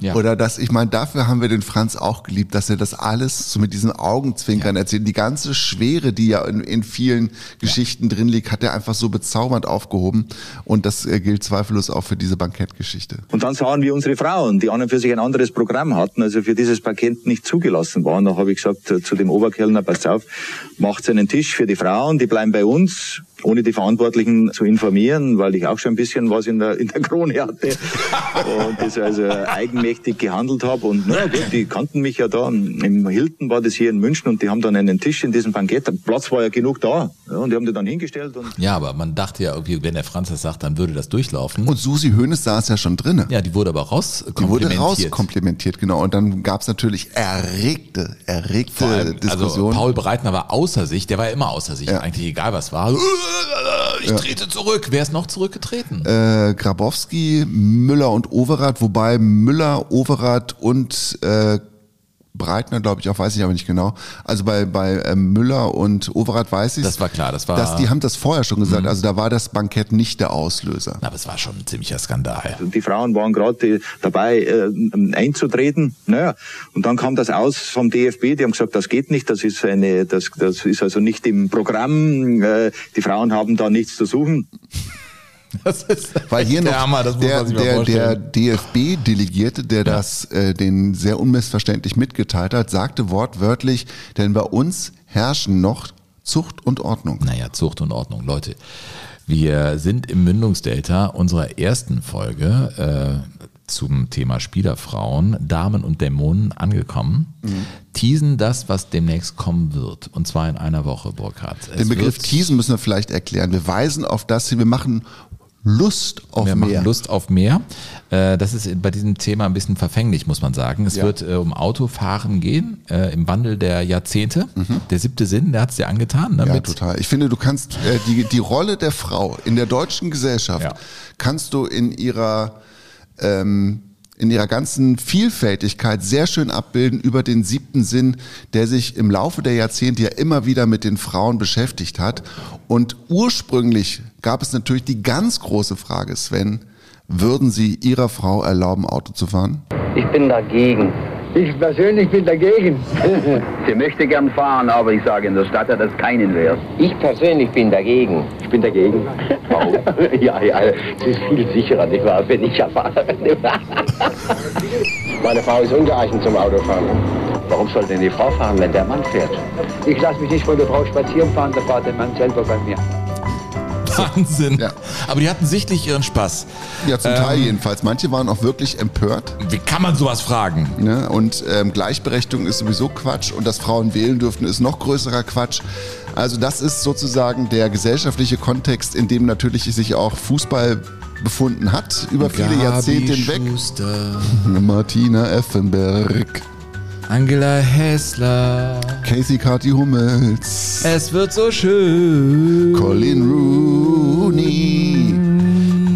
Ja. Oder das, ich meine, dafür haben wir den Franz auch geliebt, dass er das alles so mit diesen Augenzwinkern erzählt. Die ganze Schwere, die ja in, in vielen Geschichten drin liegt, hat er einfach so bezaubernd aufgehoben. Und das äh, gilt zweifellos auch für diese Bankettgeschichte. Und dann sahen wir unsere Frauen, die an und für sich ein anderes Programm hatten, also für dieses Paket nicht zugelassen waren. Da habe ich gesagt äh, zu dem Oberkellner, pass auf, macht einen Tisch für die Frauen, die bleiben bei uns, ohne die Verantwortlichen zu informieren, weil ich auch schon ein bisschen was in der, in der Krone hatte und das also eigenmächtig gehandelt habe. Und na gut, die kannten mich ja da. Im Hilton war das hier in München und die haben dann einen Tisch in diesem Bankett. Der Platz war ja genug da. Ja, und die haben die dann hingestellt und Ja, aber man dachte ja irgendwie, wenn der Franz das sagt, dann würde das durchlaufen. Und Susi Hoeneß saß ja schon drinne. Ja, die wurde aber raus Die wurde komplimentiert. rauskomplimentiert, genau. Und dann gab es natürlich erregte, erregte allem, also Diskussionen. Paul Breitner war außer sich, der war ja immer außer sich, eigentlich egal was war. Ich Ja. trete zurück. Wer ist noch zurückgetreten? äh, Grabowski, Müller und Overath, wobei Müller, Overath und äh, Breitner, glaube ich, auch weiß ich aber nicht genau. Also bei, bei äh, Müller und Overath weiß ich. Das war klar, das war- Dass die haben das vorher schon gesagt. Mhm. Also da war das Bankett nicht der Auslöser. Aber es war schon ein ziemlicher Skandal. die Frauen waren gerade dabei äh, einzutreten. Naja, und dann kam das aus vom DFB, die haben gesagt, das geht nicht, das ist eine, das, das ist also nicht im Programm, äh, die Frauen haben da nichts zu suchen. [LAUGHS] Das ist Weil hier der Hammer, das muss der, man sich mal der, der. DFB-Delegierte, der das äh, den sehr unmissverständlich mitgeteilt hat, sagte wortwörtlich, denn bei uns herrschen noch Zucht und Ordnung. Naja, Zucht und Ordnung. Leute, wir sind im Mündungsdelta unserer ersten Folge äh, zum Thema Spielerfrauen, Damen und Dämonen angekommen. Teasen das, was demnächst kommen wird. Und zwar in einer Woche, Burkhard. Den Begriff Teasen müssen wir vielleicht erklären. Wir weisen auf das hin, wir machen Lust auf wir mehr. machen Lust auf mehr. Äh, Das ist bei diesem Thema ein bisschen verfänglich, muss man sagen. Es Ja. wird äh, um Autofahren gehen, äh, im Wandel der Jahrzehnte. Der siebte Sinn, der hat es dir angetan. Ne? Mhm. Ja, Mit- total. Ich finde, du kannst äh, die, die Rolle der Frau in der deutschen Gesellschaft kannst du in ihrer ähm, in ihrer ganzen Vielfältigkeit sehr schön abbilden über den siebten Sinn, der sich im Laufe der Jahrzehnte ja immer wieder mit den Frauen beschäftigt hat. Und ursprünglich gab es natürlich die ganz große Frage, Sven, würden Sie Ihrer Frau erlauben, Auto zu fahren? Ich bin dagegen. Ich persönlich bin dagegen. [LAUGHS] Sie möchte gern fahren, aber ich sage in der Stadt hat das keinen Wert. Ich persönlich bin dagegen. Ich bin dagegen. Warum? [LAUGHS] ja, ja, es ist viel sicherer, nicht wahr, wenn ich ja fahre. [LAUGHS] Meine Frau ist ungeeignet zum Autofahren. Warum soll denn die Frau fahren, wenn der Mann fährt? Ich lasse mich nicht von der Frau spazieren fahren, da fährt der Mann selber bei mir. [LAUGHS] Wahnsinn. Aber die hatten sichtlich ihren Spaß. Ja, zum Teil Ähm, jedenfalls. Manche waren auch wirklich empört. Wie kann man sowas fragen? Ne? Und ähm, Gleichberechtigung ist sowieso Quatsch und dass Frauen wählen dürfen, ist noch größerer Quatsch. Also das ist sozusagen der gesellschaftliche Kontext, in dem natürlich sich auch Fußball befunden hat, über viele Gabi Jahrzehnte hinweg. Schuster. [LAUGHS] Martina Effenberg. Angela Hessler. Casey Carty Hummels. Es wird so schön. Colin Rooney.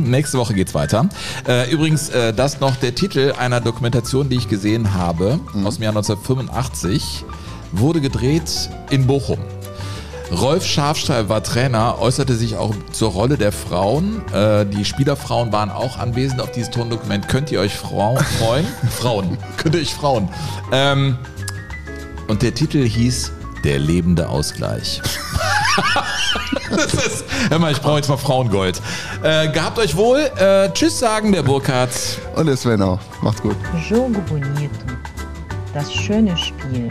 Nächste Woche geht's weiter. Äh, übrigens, äh, das noch der Titel einer Dokumentation, die ich gesehen habe, aus dem Jahr 1985, wurde gedreht in Bochum. Rolf Schafstein war Trainer, äußerte sich auch zur Rolle der Frauen. Äh, die Spielerfrauen waren auch anwesend auf dieses Tondokument. Könnt ihr euch Frau freuen? [LAUGHS] Frauen. Könnt ihr euch frauen. Ähm, und der Titel hieß Der lebende Ausgleich. [LAUGHS] das ist, hör mal, ich brauche jetzt mal Frauengold. Äh, gehabt euch wohl. Äh, tschüss sagen der Burkhardt. Und der Sven auch. Macht's gut. Jogo Bonito. Das schöne Spiel.